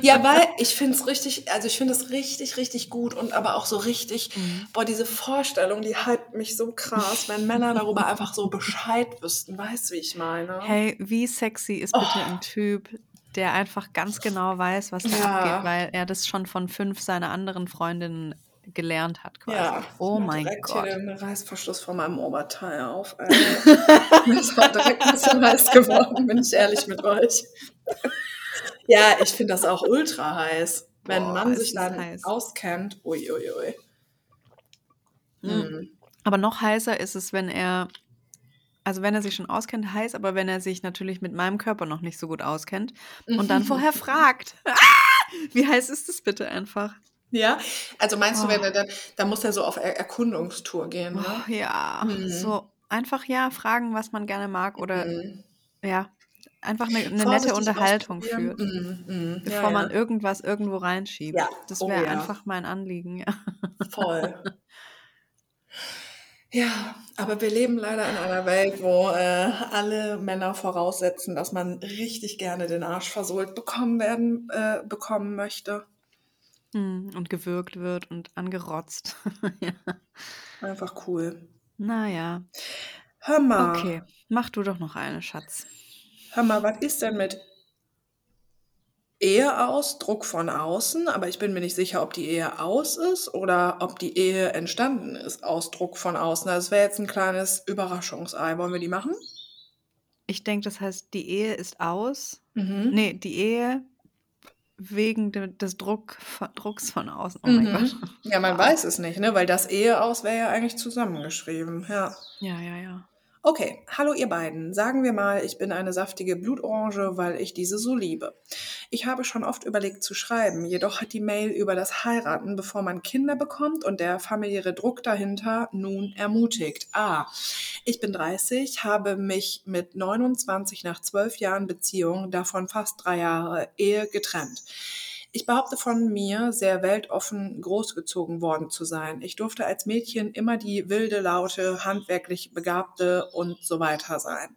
Ja, weil ich finde es richtig, also ich finde es richtig, richtig gut und aber auch so richtig, boah, diese Vorstellung, die hypt mich so krass, wenn Männer darüber einfach so Bescheid wüssten. Weißt du, wie ich meine? Hey, wie sexy ist bitte Oh. ein Typ, der einfach ganz genau weiß, was da Ja. abgeht, weil er das schon von fünf seiner anderen Freundinnen gelernt hat, quasi. Ja, oh mein direkt Gott. hier den Reißverschluss von meinem Oberteil auf. Alter. <laughs> das war direkt ein bisschen heiß geworden, bin ich ehrlich mit euch. ja, ich finde das auch ultra heiß. Wenn Boah, man sich dann heiß. auskennt, uiuiui. Mhm. Mhm. Aber noch heißer ist es, wenn er, also wenn er sich schon auskennt, heiß, aber wenn er sich natürlich mit meinem Körper noch nicht so gut auskennt und dann vorher <laughs> fragt. Ah, wie heiß ist es bitte einfach? Ja, also meinst du, wenn Oh. er dann, da muss er so auf Er Erkundungstour gehen, ne? Oh, ja, Mhm. so einfach ja fragen, was man gerne mag oder Mhm. ja, einfach eine, eine nette Vorsichtig Unterhaltung ausprobieren. führt. Mhm, mhm. Bevor Ja, man ja. irgendwas irgendwo reinschiebt. Ja, Das oh wäre ja. einfach mein Anliegen. Ja. Voll. <laughs> Ja, aber wir leben leider in einer Welt, wo äh, alle Männer voraussetzen, dass man richtig gerne den Arsch versohlt bekommen werden, äh, bekommen möchte. Hm, Und gewürgt wird und angerotzt. <laughs> ja. Einfach cool. Naja, Hör mal, okay. Mach du doch noch eine, Schatz. hör mal, was ist denn mit Ehe aus, Druck von außen, aber ich bin mir nicht sicher, ob die Ehe aus ist oder ob die Ehe entstanden ist aus Druck von außen. Das wäre jetzt ein kleines Überraschungsei. Wollen wir die machen? Ich denke, das heißt, die Ehe ist aus. Mhm. Nee, die Ehe wegen de, des Druck, von, Drucks von außen. Oh mein Mhm. Gott. Ja, man weiß es nicht, ne? Weil das Ehe aus wäre ja eigentlich zusammengeschrieben. Ja. Ja, ja, ja. Okay, hallo ihr beiden. Sagen wir mal, ich bin eine saftige Blutorange, weil ich diese so liebe. Ich habe schon oft überlegt zu schreiben, jedoch hat die Mail über das Heiraten, bevor man Kinder bekommt und der familiäre Druck dahinter nun ermutigt. Ah, ich bin 30, habe mich mit 29 nach 12 Jahren Beziehung, davon fast drei Jahre Ehe getrennt. Ich behaupte von mir, sehr weltoffen großgezogen worden zu sein. Ich durfte als Mädchen immer die wilde, laute, handwerklich begabte und so weiter sein.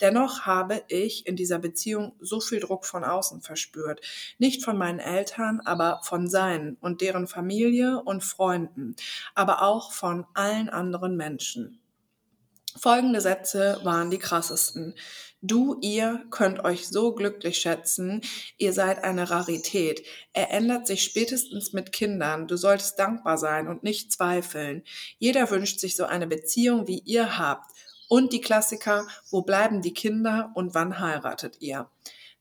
Dennoch habe ich in dieser Beziehung so viel Druck von außen verspürt. Nicht von meinen Eltern, aber von seinen und deren Familie und Freunden, aber auch von allen anderen Menschen. Folgende Sätze waren die krassesten. Du, ihr könnt euch so glücklich schätzen, ihr seid eine Rarität. Er ändert sich spätestens mit Kindern. Du solltest dankbar sein und nicht zweifeln. Jeder wünscht sich so eine Beziehung, wie ihr habt. Und die Klassiker, wo bleiben die Kinder und wann heiratet ihr?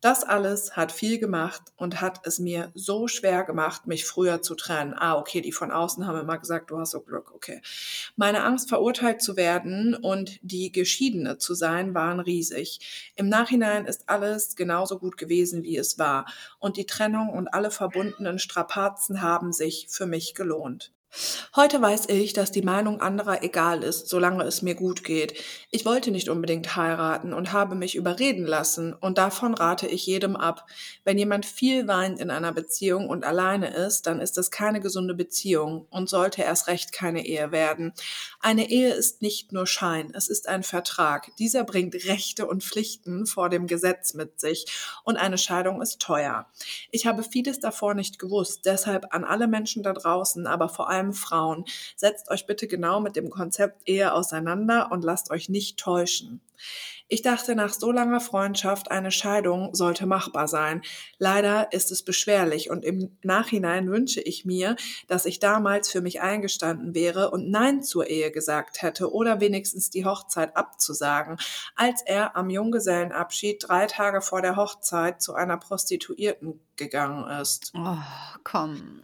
Das alles hat viel gemacht und hat es mir so schwer gemacht, mich früher zu trennen. Ah, okay, die von außen haben immer gesagt, du hast so Glück, okay. Meine Angst, verurteilt zu werden und die Geschiedene zu sein, waren riesig. Im Nachhinein ist alles genauso gut gewesen, wie es war. Und die Trennung und alle verbundenen Strapazen haben sich für mich gelohnt. Heute weiß ich, dass die Meinung anderer egal ist, solange es mir gut geht. Ich wollte nicht unbedingt heiraten und habe mich überreden lassen, und davon rate ich jedem ab. Wenn jemand viel weint in einer Beziehung und alleine ist, dann ist es keine gesunde Beziehung und sollte erst recht keine Ehe werden. Eine Ehe ist nicht nur Schein, es ist ein Vertrag. Dieser bringt Rechte und Pflichten vor dem Gesetz mit sich, und eine Scheidung ist teuer. Ich habe vieles davor nicht gewusst, deshalb an alle Menschen da draußen, aber vor allem Frauen. Setzt euch bitte genau mit dem Konzept Ehe auseinander und lasst euch nicht täuschen. Ich dachte nach so langer Freundschaft, eine Scheidung sollte machbar sein. Leider ist es beschwerlich und im Nachhinein wünsche ich mir, dass ich damals für mich eingestanden wäre und Nein zur Ehe gesagt hätte oder wenigstens die Hochzeit abzusagen, als er am Junggesellenabschied drei Tage vor der Hochzeit zu einer Prostituierten gegangen ist. Oh, komm.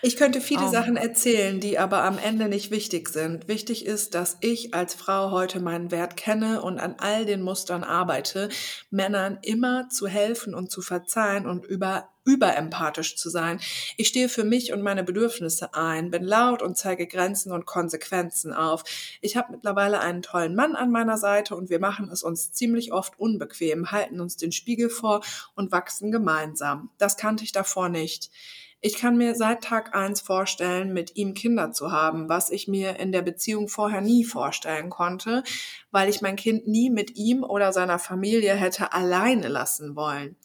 Ich könnte viele Oh Sachen Mann. erzählen, die aber am Ende nicht wichtig sind. Wichtig ist, dass ich als Frau heute meinen Wert kenne und an all den Mustern arbeite, Männern immer zu helfen und zu verzeihen und über überempathisch zu sein. Ich stehe für mich und meine Bedürfnisse ein, bin laut und zeige Grenzen und Konsequenzen auf. Ich habe mittlerweile einen tollen Mann an meiner Seite und wir machen es uns ziemlich oft unbequem, halten uns den Spiegel vor und wachsen gemeinsam. Das kannte ich davor nicht. Ich kann mir seit Tag eins vorstellen, mit ihm Kinder zu haben, was ich mir in der Beziehung vorher nie vorstellen konnte, weil ich mein Kind nie mit ihm oder seiner Familie hätte alleine lassen wollen.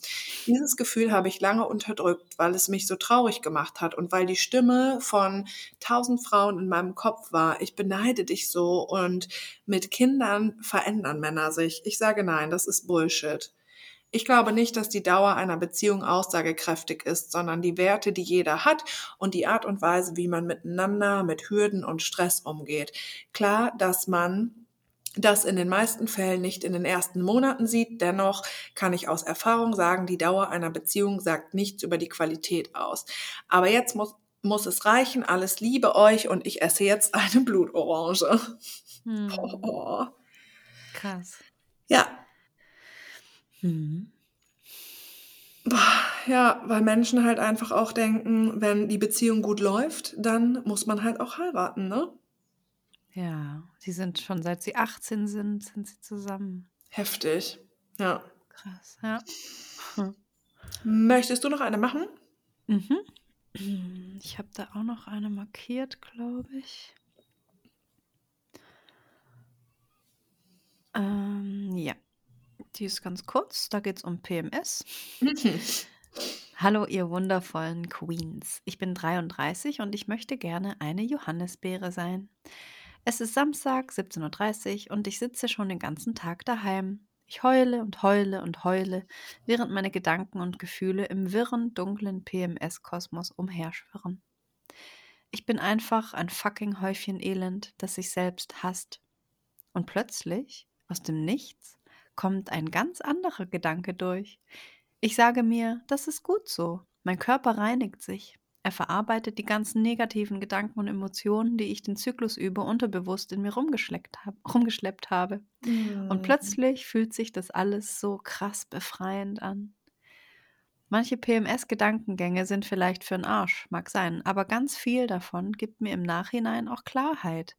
Dieses Gefühl habe ich lange unterdrückt, weil es mich so traurig gemacht hat und weil die Stimme von tausend Frauen in meinem Kopf war, ich beneide dich so und mit Kindern verändern Männer sich. Ich sage nein, das ist Bullshit. Ich glaube nicht, dass die Dauer einer Beziehung aussagekräftig ist, sondern die Werte, die jeder hat und die Art und Weise, wie man miteinander mit Hürden und Stress umgeht. Klar, dass man das in den meisten Fällen nicht in den ersten Monaten sieht. Dennoch kann ich aus Erfahrung sagen, die Dauer einer Beziehung sagt nichts über die Qualität aus. Aber jetzt muss, muss es reichen. Alles liebe euch und ich esse jetzt eine Blutorange. Hm, <laughs> Oh. krass. Ja, Hm. Boah, Ja, weil Menschen halt einfach auch denken, wenn die Beziehung gut läuft, dann muss man halt auch heiraten, ne? Ja, sie sind schon seit sie 18 sind, sind sie zusammen. Heftig. Ja. Krass, ja. Möchtest du noch eine machen? Mhm. Ich habe da auch noch eine markiert, glaube ich. Ähm, ja, die ist ganz kurz. Da geht es um PMS. <laughs> Hallo, ihr wundervollen Queens. Ich bin 33 und ich möchte gerne eine Johannisbeere sein. Es ist Samstag, 17.30 Uhr und ich sitze schon den ganzen Tag daheim. Ich heule und heule und heule, während meine Gedanken und Gefühle im wirren, dunklen PMS-Kosmos umherschwirren. Ich bin einfach ein fucking Häufchen Elend, das sich selbst hasst. Und plötzlich, aus dem Nichts, kommt ein ganz anderer Gedanke durch. Ich sage mir, das ist gut so. Mein Körper reinigt sich. Er verarbeitet die ganzen negativen Gedanken und Emotionen, die ich den Zyklus über unterbewusst in mir rumgeschleppt, hab, rumgeschleppt habe. Und Mhm. plötzlich fühlt sich das alles so krass befreiend an. Manche PMS-Gedankengänge sind vielleicht für den Arsch, mag sein, aber ganz viel davon gibt mir im Nachhinein auch Klarheit.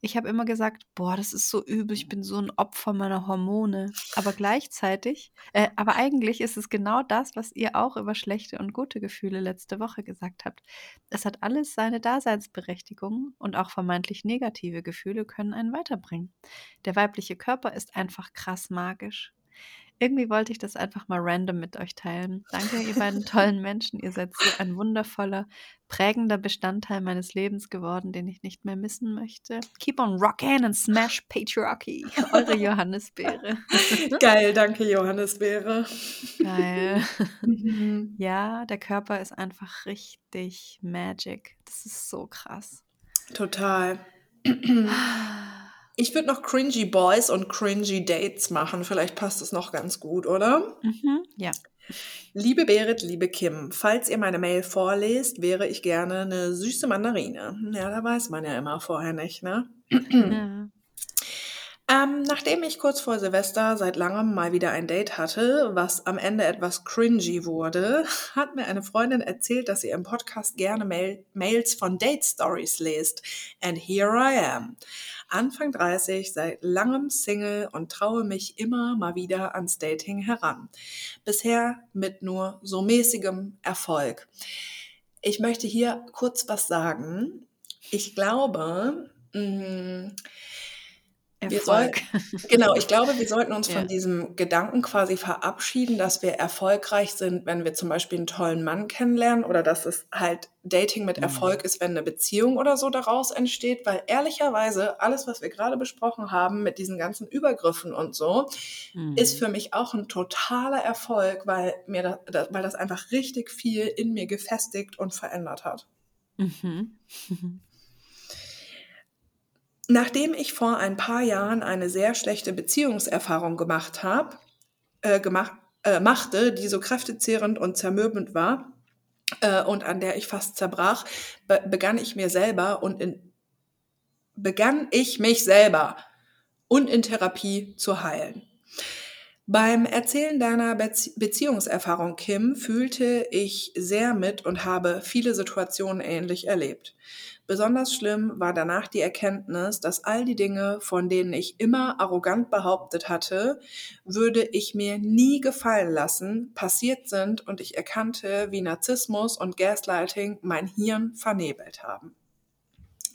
Ich habe immer gesagt, boah, das ist so übel, ich bin so ein Opfer meiner Hormone. Aber gleichzeitig, äh, aber eigentlich ist es genau das, was ihr auch über schlechte und gute Gefühle letzte Woche gesagt habt. Es hat alles seine Daseinsberechtigung und auch vermeintlich negative Gefühle können einen weiterbringen. Der weibliche Körper ist einfach krass magisch. Irgendwie wollte ich das einfach mal random mit euch teilen. Danke, ihr beiden tollen Menschen. Ihr seid so ein wundervoller, prägender Bestandteil meines Lebens geworden, den ich nicht mehr missen möchte. Keep on rockin' and smash patriarchy. <laughs> Eure Johannisbeere. Geil, danke Johannisbeere. Geil. Mhm. Ja, der Körper ist einfach richtig magic. Das ist so krass. Total. <sighs> Ich würde noch cringy Boys und cringy Dates machen. Vielleicht passt es noch ganz gut, oder? Mhm, ja. Liebe Berit, liebe Kim, falls ihr meine Mail vorlest, wäre ich gerne eine süße Mandarine. Ja, da weiß man ja immer vorher nicht, ne? ja. <clears throat> Ähm, nachdem ich kurz vor Silvester seit langem mal wieder ein Date hatte, was am Ende etwas cringy wurde, hat mir eine Freundin erzählt, dass sie im Podcast gerne Mail Mails von Date Stories liest. And here I am. Anfang 30, seit langem Single und traue mich immer mal wieder ans Dating heran. Bisher mit nur so mäßigem Erfolg. Ich möchte hier kurz was sagen. Ich glaube, mh, wir soll, Erfolg. genau, ich glaube, wir sollten uns Ja. von diesem Gedanken quasi verabschieden, dass wir erfolgreich sind, wenn wir zum Beispiel einen tollen Mann kennenlernen oder dass es halt Dating mit Mhm. Erfolg ist, wenn eine Beziehung oder so daraus entsteht, weil ehrlicherweise alles, was wir gerade besprochen haben mit diesen ganzen Übergriffen und so, ist Mhm. für mich auch ein totaler Erfolg, weil mir das, das, weil das einfach richtig viel in mir gefestigt und verändert hat. Mhm. <laughs> Nachdem ich vor ein paar Jahren eine sehr schlechte Beziehungserfahrung gemacht habe, äh, gemacht, äh, machte, die so kräftezehrend und zermürbend war äh, und an der ich fast zerbrach, be begann ich mir selber und in, begann ich mich selber und in Therapie zu heilen. Beim Erzählen deiner Bezie Beziehungserfahrung, Kim, fühlte ich sehr mit und habe viele Situationen ähnlich erlebt. Besonders schlimm war danach die Erkenntnis, dass all die Dinge, von denen ich immer arrogant behauptet hatte, würde ich mir nie gefallen lassen, passiert sind und ich erkannte, wie Narzissmus und Gaslighting mein Hirn vernebelt haben.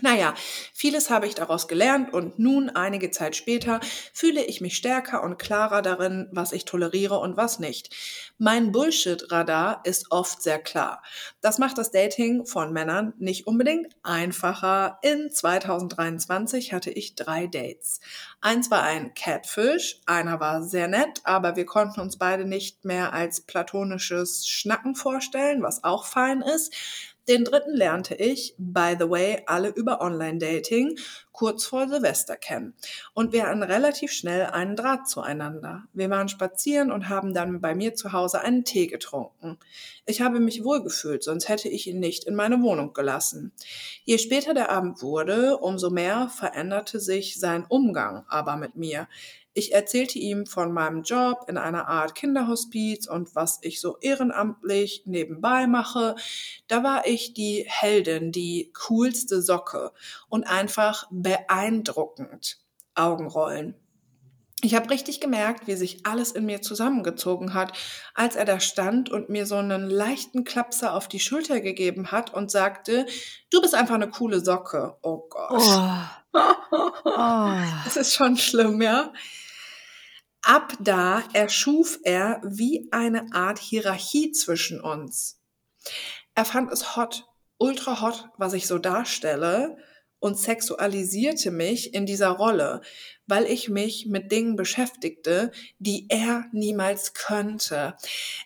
Naja, vieles habe ich daraus gelernt und nun, einige Zeit später, fühle ich mich stärker und klarer darin, was ich toleriere und was nicht. Mein Bullshit-Radar ist oft sehr klar. Das macht das Dating von Männern nicht unbedingt einfacher. In 2023 hatte ich drei Dates. Eins war ein Catfish, einer war sehr nett, aber wir konnten uns beide nicht mehr als platonisches Schnacken vorstellen, was auch fein ist. Den dritten lernte ich, by the way, alle über Online-Dating kurz vor Silvester kennen. Und wir hatten relativ schnell einen Draht zueinander. Wir waren spazieren und haben dann bei mir zu Hause einen Tee getrunken. Ich habe mich wohlgefühlt, sonst hätte ich ihn nicht in meine Wohnung gelassen. Je später der Abend wurde, umso mehr veränderte sich sein Umgang aber mit mir. Ich erzählte ihm von meinem Job in einer Art Kinderhospiz und was ich so ehrenamtlich nebenbei mache. Da war ich die Heldin, die coolste Socke und einfach beeindruckend. Augenrollen. Ich habe richtig gemerkt, wie sich alles in mir zusammengezogen hat, als er da stand und mir so einen leichten Klapser auf die Schulter gegeben hat und sagte, du bist einfach eine coole Socke. Oh Gott. Oh. <laughs> Oh. Das ist schon schlimm, ja. Ab da erschuf er wie eine Art Hierarchie zwischen uns. Er fand es hot, ultra hot, was ich so darstelle und sexualisierte mich in dieser Rolle, weil ich mich mit Dingen beschäftigte, die er niemals könnte.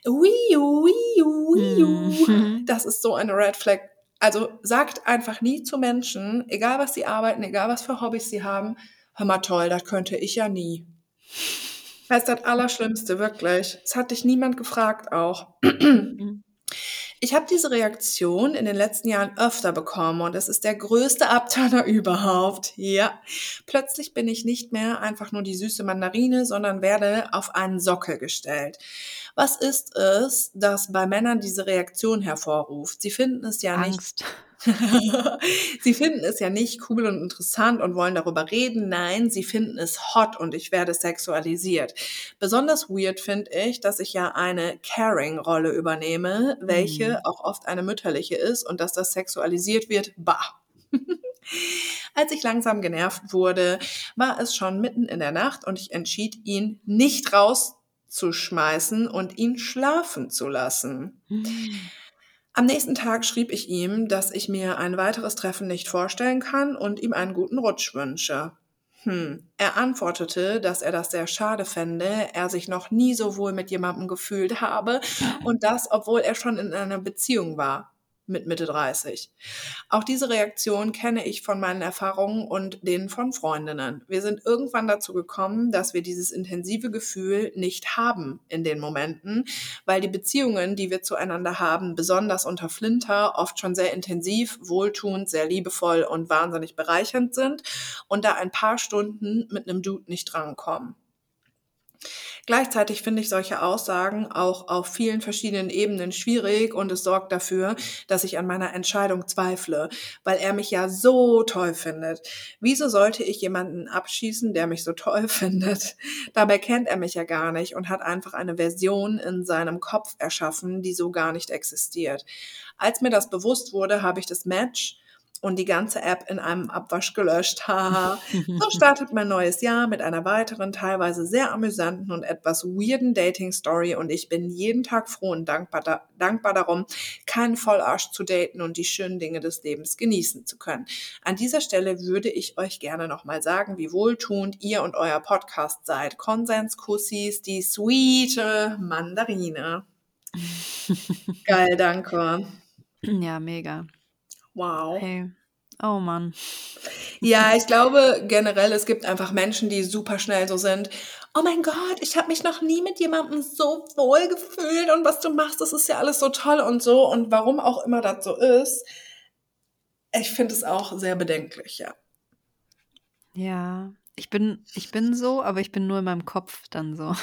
Wiu, wiu, wiu. Mhm. Das ist so eine Red Flag. Also sagt einfach nie zu Menschen, egal was sie arbeiten, egal was für Hobbys sie haben, hör mal toll, das könnte ich ja nie. Das ist das Allerschlimmste, wirklich. Es hat dich niemand gefragt auch. Mhm. Ich habe diese Reaktion in den letzten Jahren öfter bekommen und es ist der größte Abturner <laughs> überhaupt. Ja. Plötzlich bin ich nicht mehr einfach nur die süße Mandarine, sondern werde auf einen Sockel gestellt. Was ist es, das bei Männern diese Reaktion hervorruft? Sie finden es ja nicht Angst. <laughs> sie finden es ja nicht cool und interessant und wollen darüber reden. Nein, sie finden es hot und ich werde sexualisiert. Besonders weird finde ich, dass ich ja eine Caring-Rolle übernehme, welche Mhm. auch oft eine mütterliche ist und dass das sexualisiert wird. Bah. <laughs> Als ich langsam genervt wurde, war es schon mitten in der Nacht und ich entschied, ihn nicht rauszuschmeißen und ihn schlafen zu lassen. Mhm. Am nächsten Tag schrieb ich ihm, dass ich mir ein weiteres Treffen nicht vorstellen kann und ihm einen guten Rutsch wünsche. Hm. Er antwortete, dass er das sehr schade fände, er sich noch nie so wohl mit jemandem gefühlt habe und das, obwohl er schon in einer Beziehung war mit Mitte 30. Auch diese Reaktion kenne ich von meinen Erfahrungen und denen von Freundinnen. Wir sind irgendwann dazu gekommen, dass wir dieses intensive Gefühl nicht haben in den Momenten, weil die Beziehungen, die wir zueinander haben, besonders unter Flinter, oft schon sehr intensiv, wohltuend, sehr liebevoll und wahnsinnig bereichernd sind und da ein paar Stunden mit einem Dude nicht drankommen. Gleichzeitig finde ich solche Aussagen auch auf vielen verschiedenen Ebenen schwierig und es sorgt dafür, dass ich an meiner Entscheidung zweifle, weil er mich ja so toll findet. Wieso sollte ich jemanden abschießen, der mich so toll <laughs> findet? Dabei kennt er mich ja gar nicht und hat einfach eine Version in seinem Kopf erschaffen, die so gar nicht existiert. Als mir das bewusst wurde, habe ich das Match und die ganze App in einem Abwasch gelöscht. So <laughs> startet mein neues Jahr mit einer weiteren, teilweise sehr amüsanten und etwas weirden Dating-Story und ich bin jeden Tag froh und dankbar, da, dankbar darum, keinen Vollarsch zu daten und die schönen Dinge des Lebens genießen zu können. An dieser Stelle würde ich euch gerne nochmal sagen, wie wohltuend ihr und euer Podcast seid. Konsenskussis, die sweete Mandarine. <laughs> Geil, danke. Ja, mega. Wow. Hey. Oh Mann. Ja, ich glaube generell, es gibt einfach Menschen, die super schnell so sind. Oh mein Gott, ich habe mich noch nie mit jemandem so wohl gefühlt und was du machst, das ist ja alles so toll und so. Und warum auch immer das so ist, ich finde es auch sehr bedenklich, ja. Ja. Ich bin, ich bin so, aber ich bin nur in meinem Kopf dann so.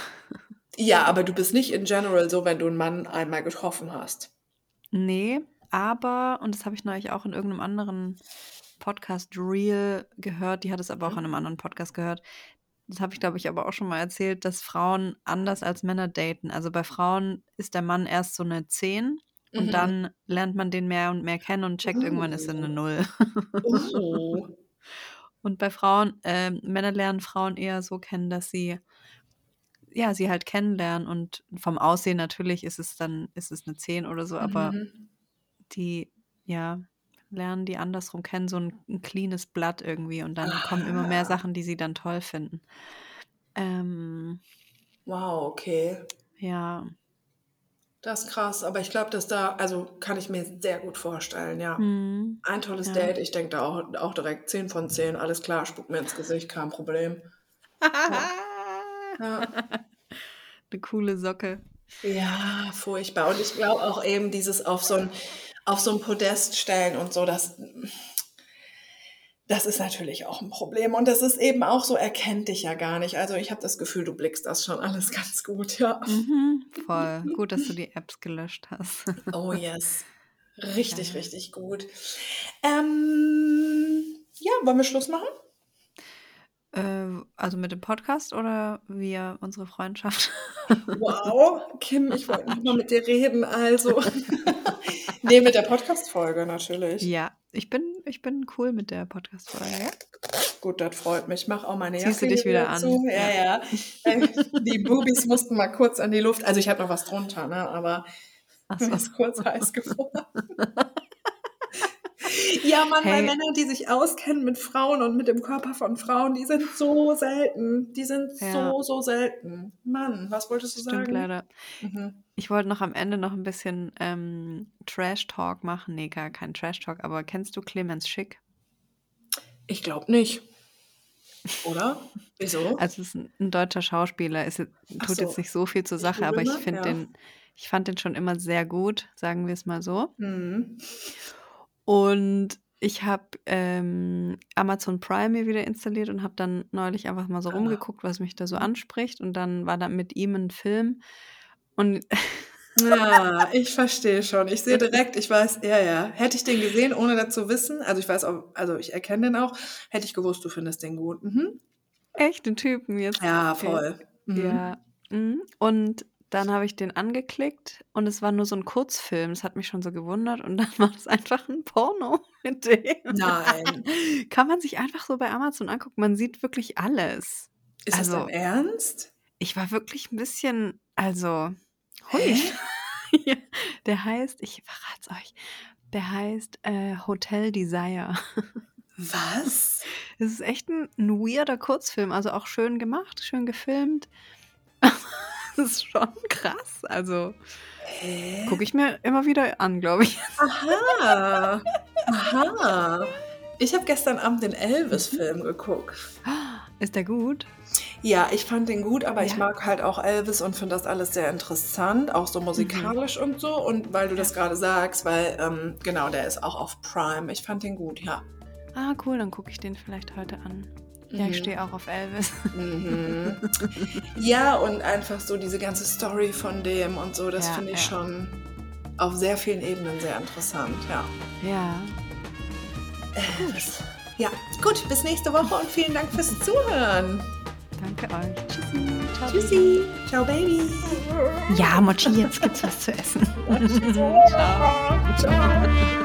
Ja, aber du bist nicht in general so, wenn du einen Mann einmal getroffen hast. Nee, aber, und das habe ich neulich auch in irgendeinem anderen Podcast Real gehört, die hat es aber auch Mhm. in einem anderen Podcast gehört. Das habe ich, glaube ich, aber auch schon mal erzählt, dass Frauen anders als Männer daten. Also bei Frauen ist der Mann erst so eine 10 und Mhm. dann lernt man den mehr und mehr kennen und checkt, irgendwann ist er eine Oh. 0. Oh. <laughs> Und bei Frauen, äh, Männer lernen Frauen eher so kennen, dass sie, ja, sie halt kennenlernen und vom Aussehen natürlich ist es dann, ist es eine 10 oder so, aber Mhm. Die, ja, lernen die andersrum kennen, so ein, ein cleanes Blatt irgendwie und dann kommen immer mehr Ah. Sachen, die sie dann toll finden. Ähm, Wow, okay. ja. Das ist krass, aber ich glaube, dass da, also kann ich mir sehr gut vorstellen, ja. Hm, Ein tolles ja. Date, ich denke da auch, auch direkt 10 von 10, alles klar, spuck mir ins Gesicht, kein Problem. <laughs> Ja. Ja. Eine coole Socke. Ja, furchtbar. Und ich glaube auch eben dieses auf so ein, auf so ein Podest stellen und so, das, das ist natürlich auch ein Problem. Und das ist eben auch so, er kennt dich ja gar nicht. Also ich habe das Gefühl, du blickst das schon alles ganz gut, ja. Mhm, voll. Gut, dass du die Apps gelöscht hast. Oh yes. Richtig, Geil. richtig gut. Ähm, ja, wollen wir Schluss machen? Äh, also mit dem Podcast oder via unsere Freundschaft? Wow, Kim, ich wollte noch mal mit dir reden, also. <laughs> nee, mit der Podcast-Folge natürlich. Ja, ich bin, ich bin cool mit der Podcast-Folge. Gut, das freut mich. Ich mache auch meine Ziehst du Jacke dich wieder an? zu. Ja, Ja. ja. Äh, Die Boobies mussten mal kurz an die Luft. Also ich habe noch was drunter, ne? aber Ach mir so. <laughs> ist kurz heiß geworden. <laughs> Ja, Mann, weil Hey. Männer, die sich auskennen mit Frauen und mit dem Körper von Frauen, die sind so selten. Die sind Ja. so, so selten. Mann, was wolltest du Stimmt sagen? leider. Mhm. Ich wollte noch am Ende noch ein bisschen ähm, Trash-Talk machen. Nee, gar kein Trash-Talk, aber kennst du Clemens Schick? Ich glaube nicht. Oder? <laughs> Wieso? Also es ist ein, ein deutscher Schauspieler. Es tut so. jetzt nicht so viel zur Ich Sache, aber ich google mal, finde ja. den, ich fand den schon immer sehr gut, sagen wir es mal so. Mhm. Und ich habe ähm, Amazon Prime mir wieder installiert und habe dann neulich einfach mal so Ah. rumgeguckt, was mich da so Mhm. anspricht. Und dann war da mit ihm ein Film. Und Ja, ich verstehe schon. Ich sehe direkt, ich weiß, ja, ja. Hätte ich den gesehen, ohne das zu wissen, also ich weiß auch, also ich erkenne den auch, hätte ich gewusst, du findest den gut. Mhm. echt den Typen jetzt. Ja, voll. Mhm. Ja. mhm. Und dann habe ich den angeklickt und es war nur so ein Kurzfilm. Das hat mich schon so gewundert. Und <laughs> dann war es einfach ein Porno mit dem. Nein. <laughs> Kann man sich einfach so bei Amazon angucken. Man sieht wirklich alles. Ist das Also, dein Ernst? ich war wirklich ein bisschen, also, hui. <laughs> Ja, der heißt, ich verrat's euch, der heißt äh, Hotel Desire. Was? Es ist echt ein, ein weirder Kurzfilm, also auch schön gemacht, schön gefilmt. Das ist schon krass. Also Hä? gucke ich mir immer wieder an, glaube ich. Aha. Aha. Ich habe gestern Abend den Mhm. Elvis-Film geguckt. Ist der gut? Ja, ich fand den gut, aber ich Ja. mag halt auch Elvis und finde das alles sehr interessant, auch so Mhm. musikalisch und so. Und weil du das gerade sagst, weil, ähm, genau, der ist auch auf Prime. Ich fand den gut, ja. Ah, cool, dann gucke ich den vielleicht heute an. Ja, ich Mhm. stehe auch auf Elvis. Mhm. <laughs> Ja, und einfach so diese ganze Story von dem und so, das Ja, finde ich ja. schon auf sehr vielen Ebenen sehr interessant, ja. Ja. Elvis. Ja, gut, bis nächste Woche und vielen Dank fürs Zuhören. Danke euch. Tschüssi. Ciao. Tschüssi. Ciao, Baby. Ja, Mochi, jetzt gibt's was zu essen. Ciao. <laughs> Ciao.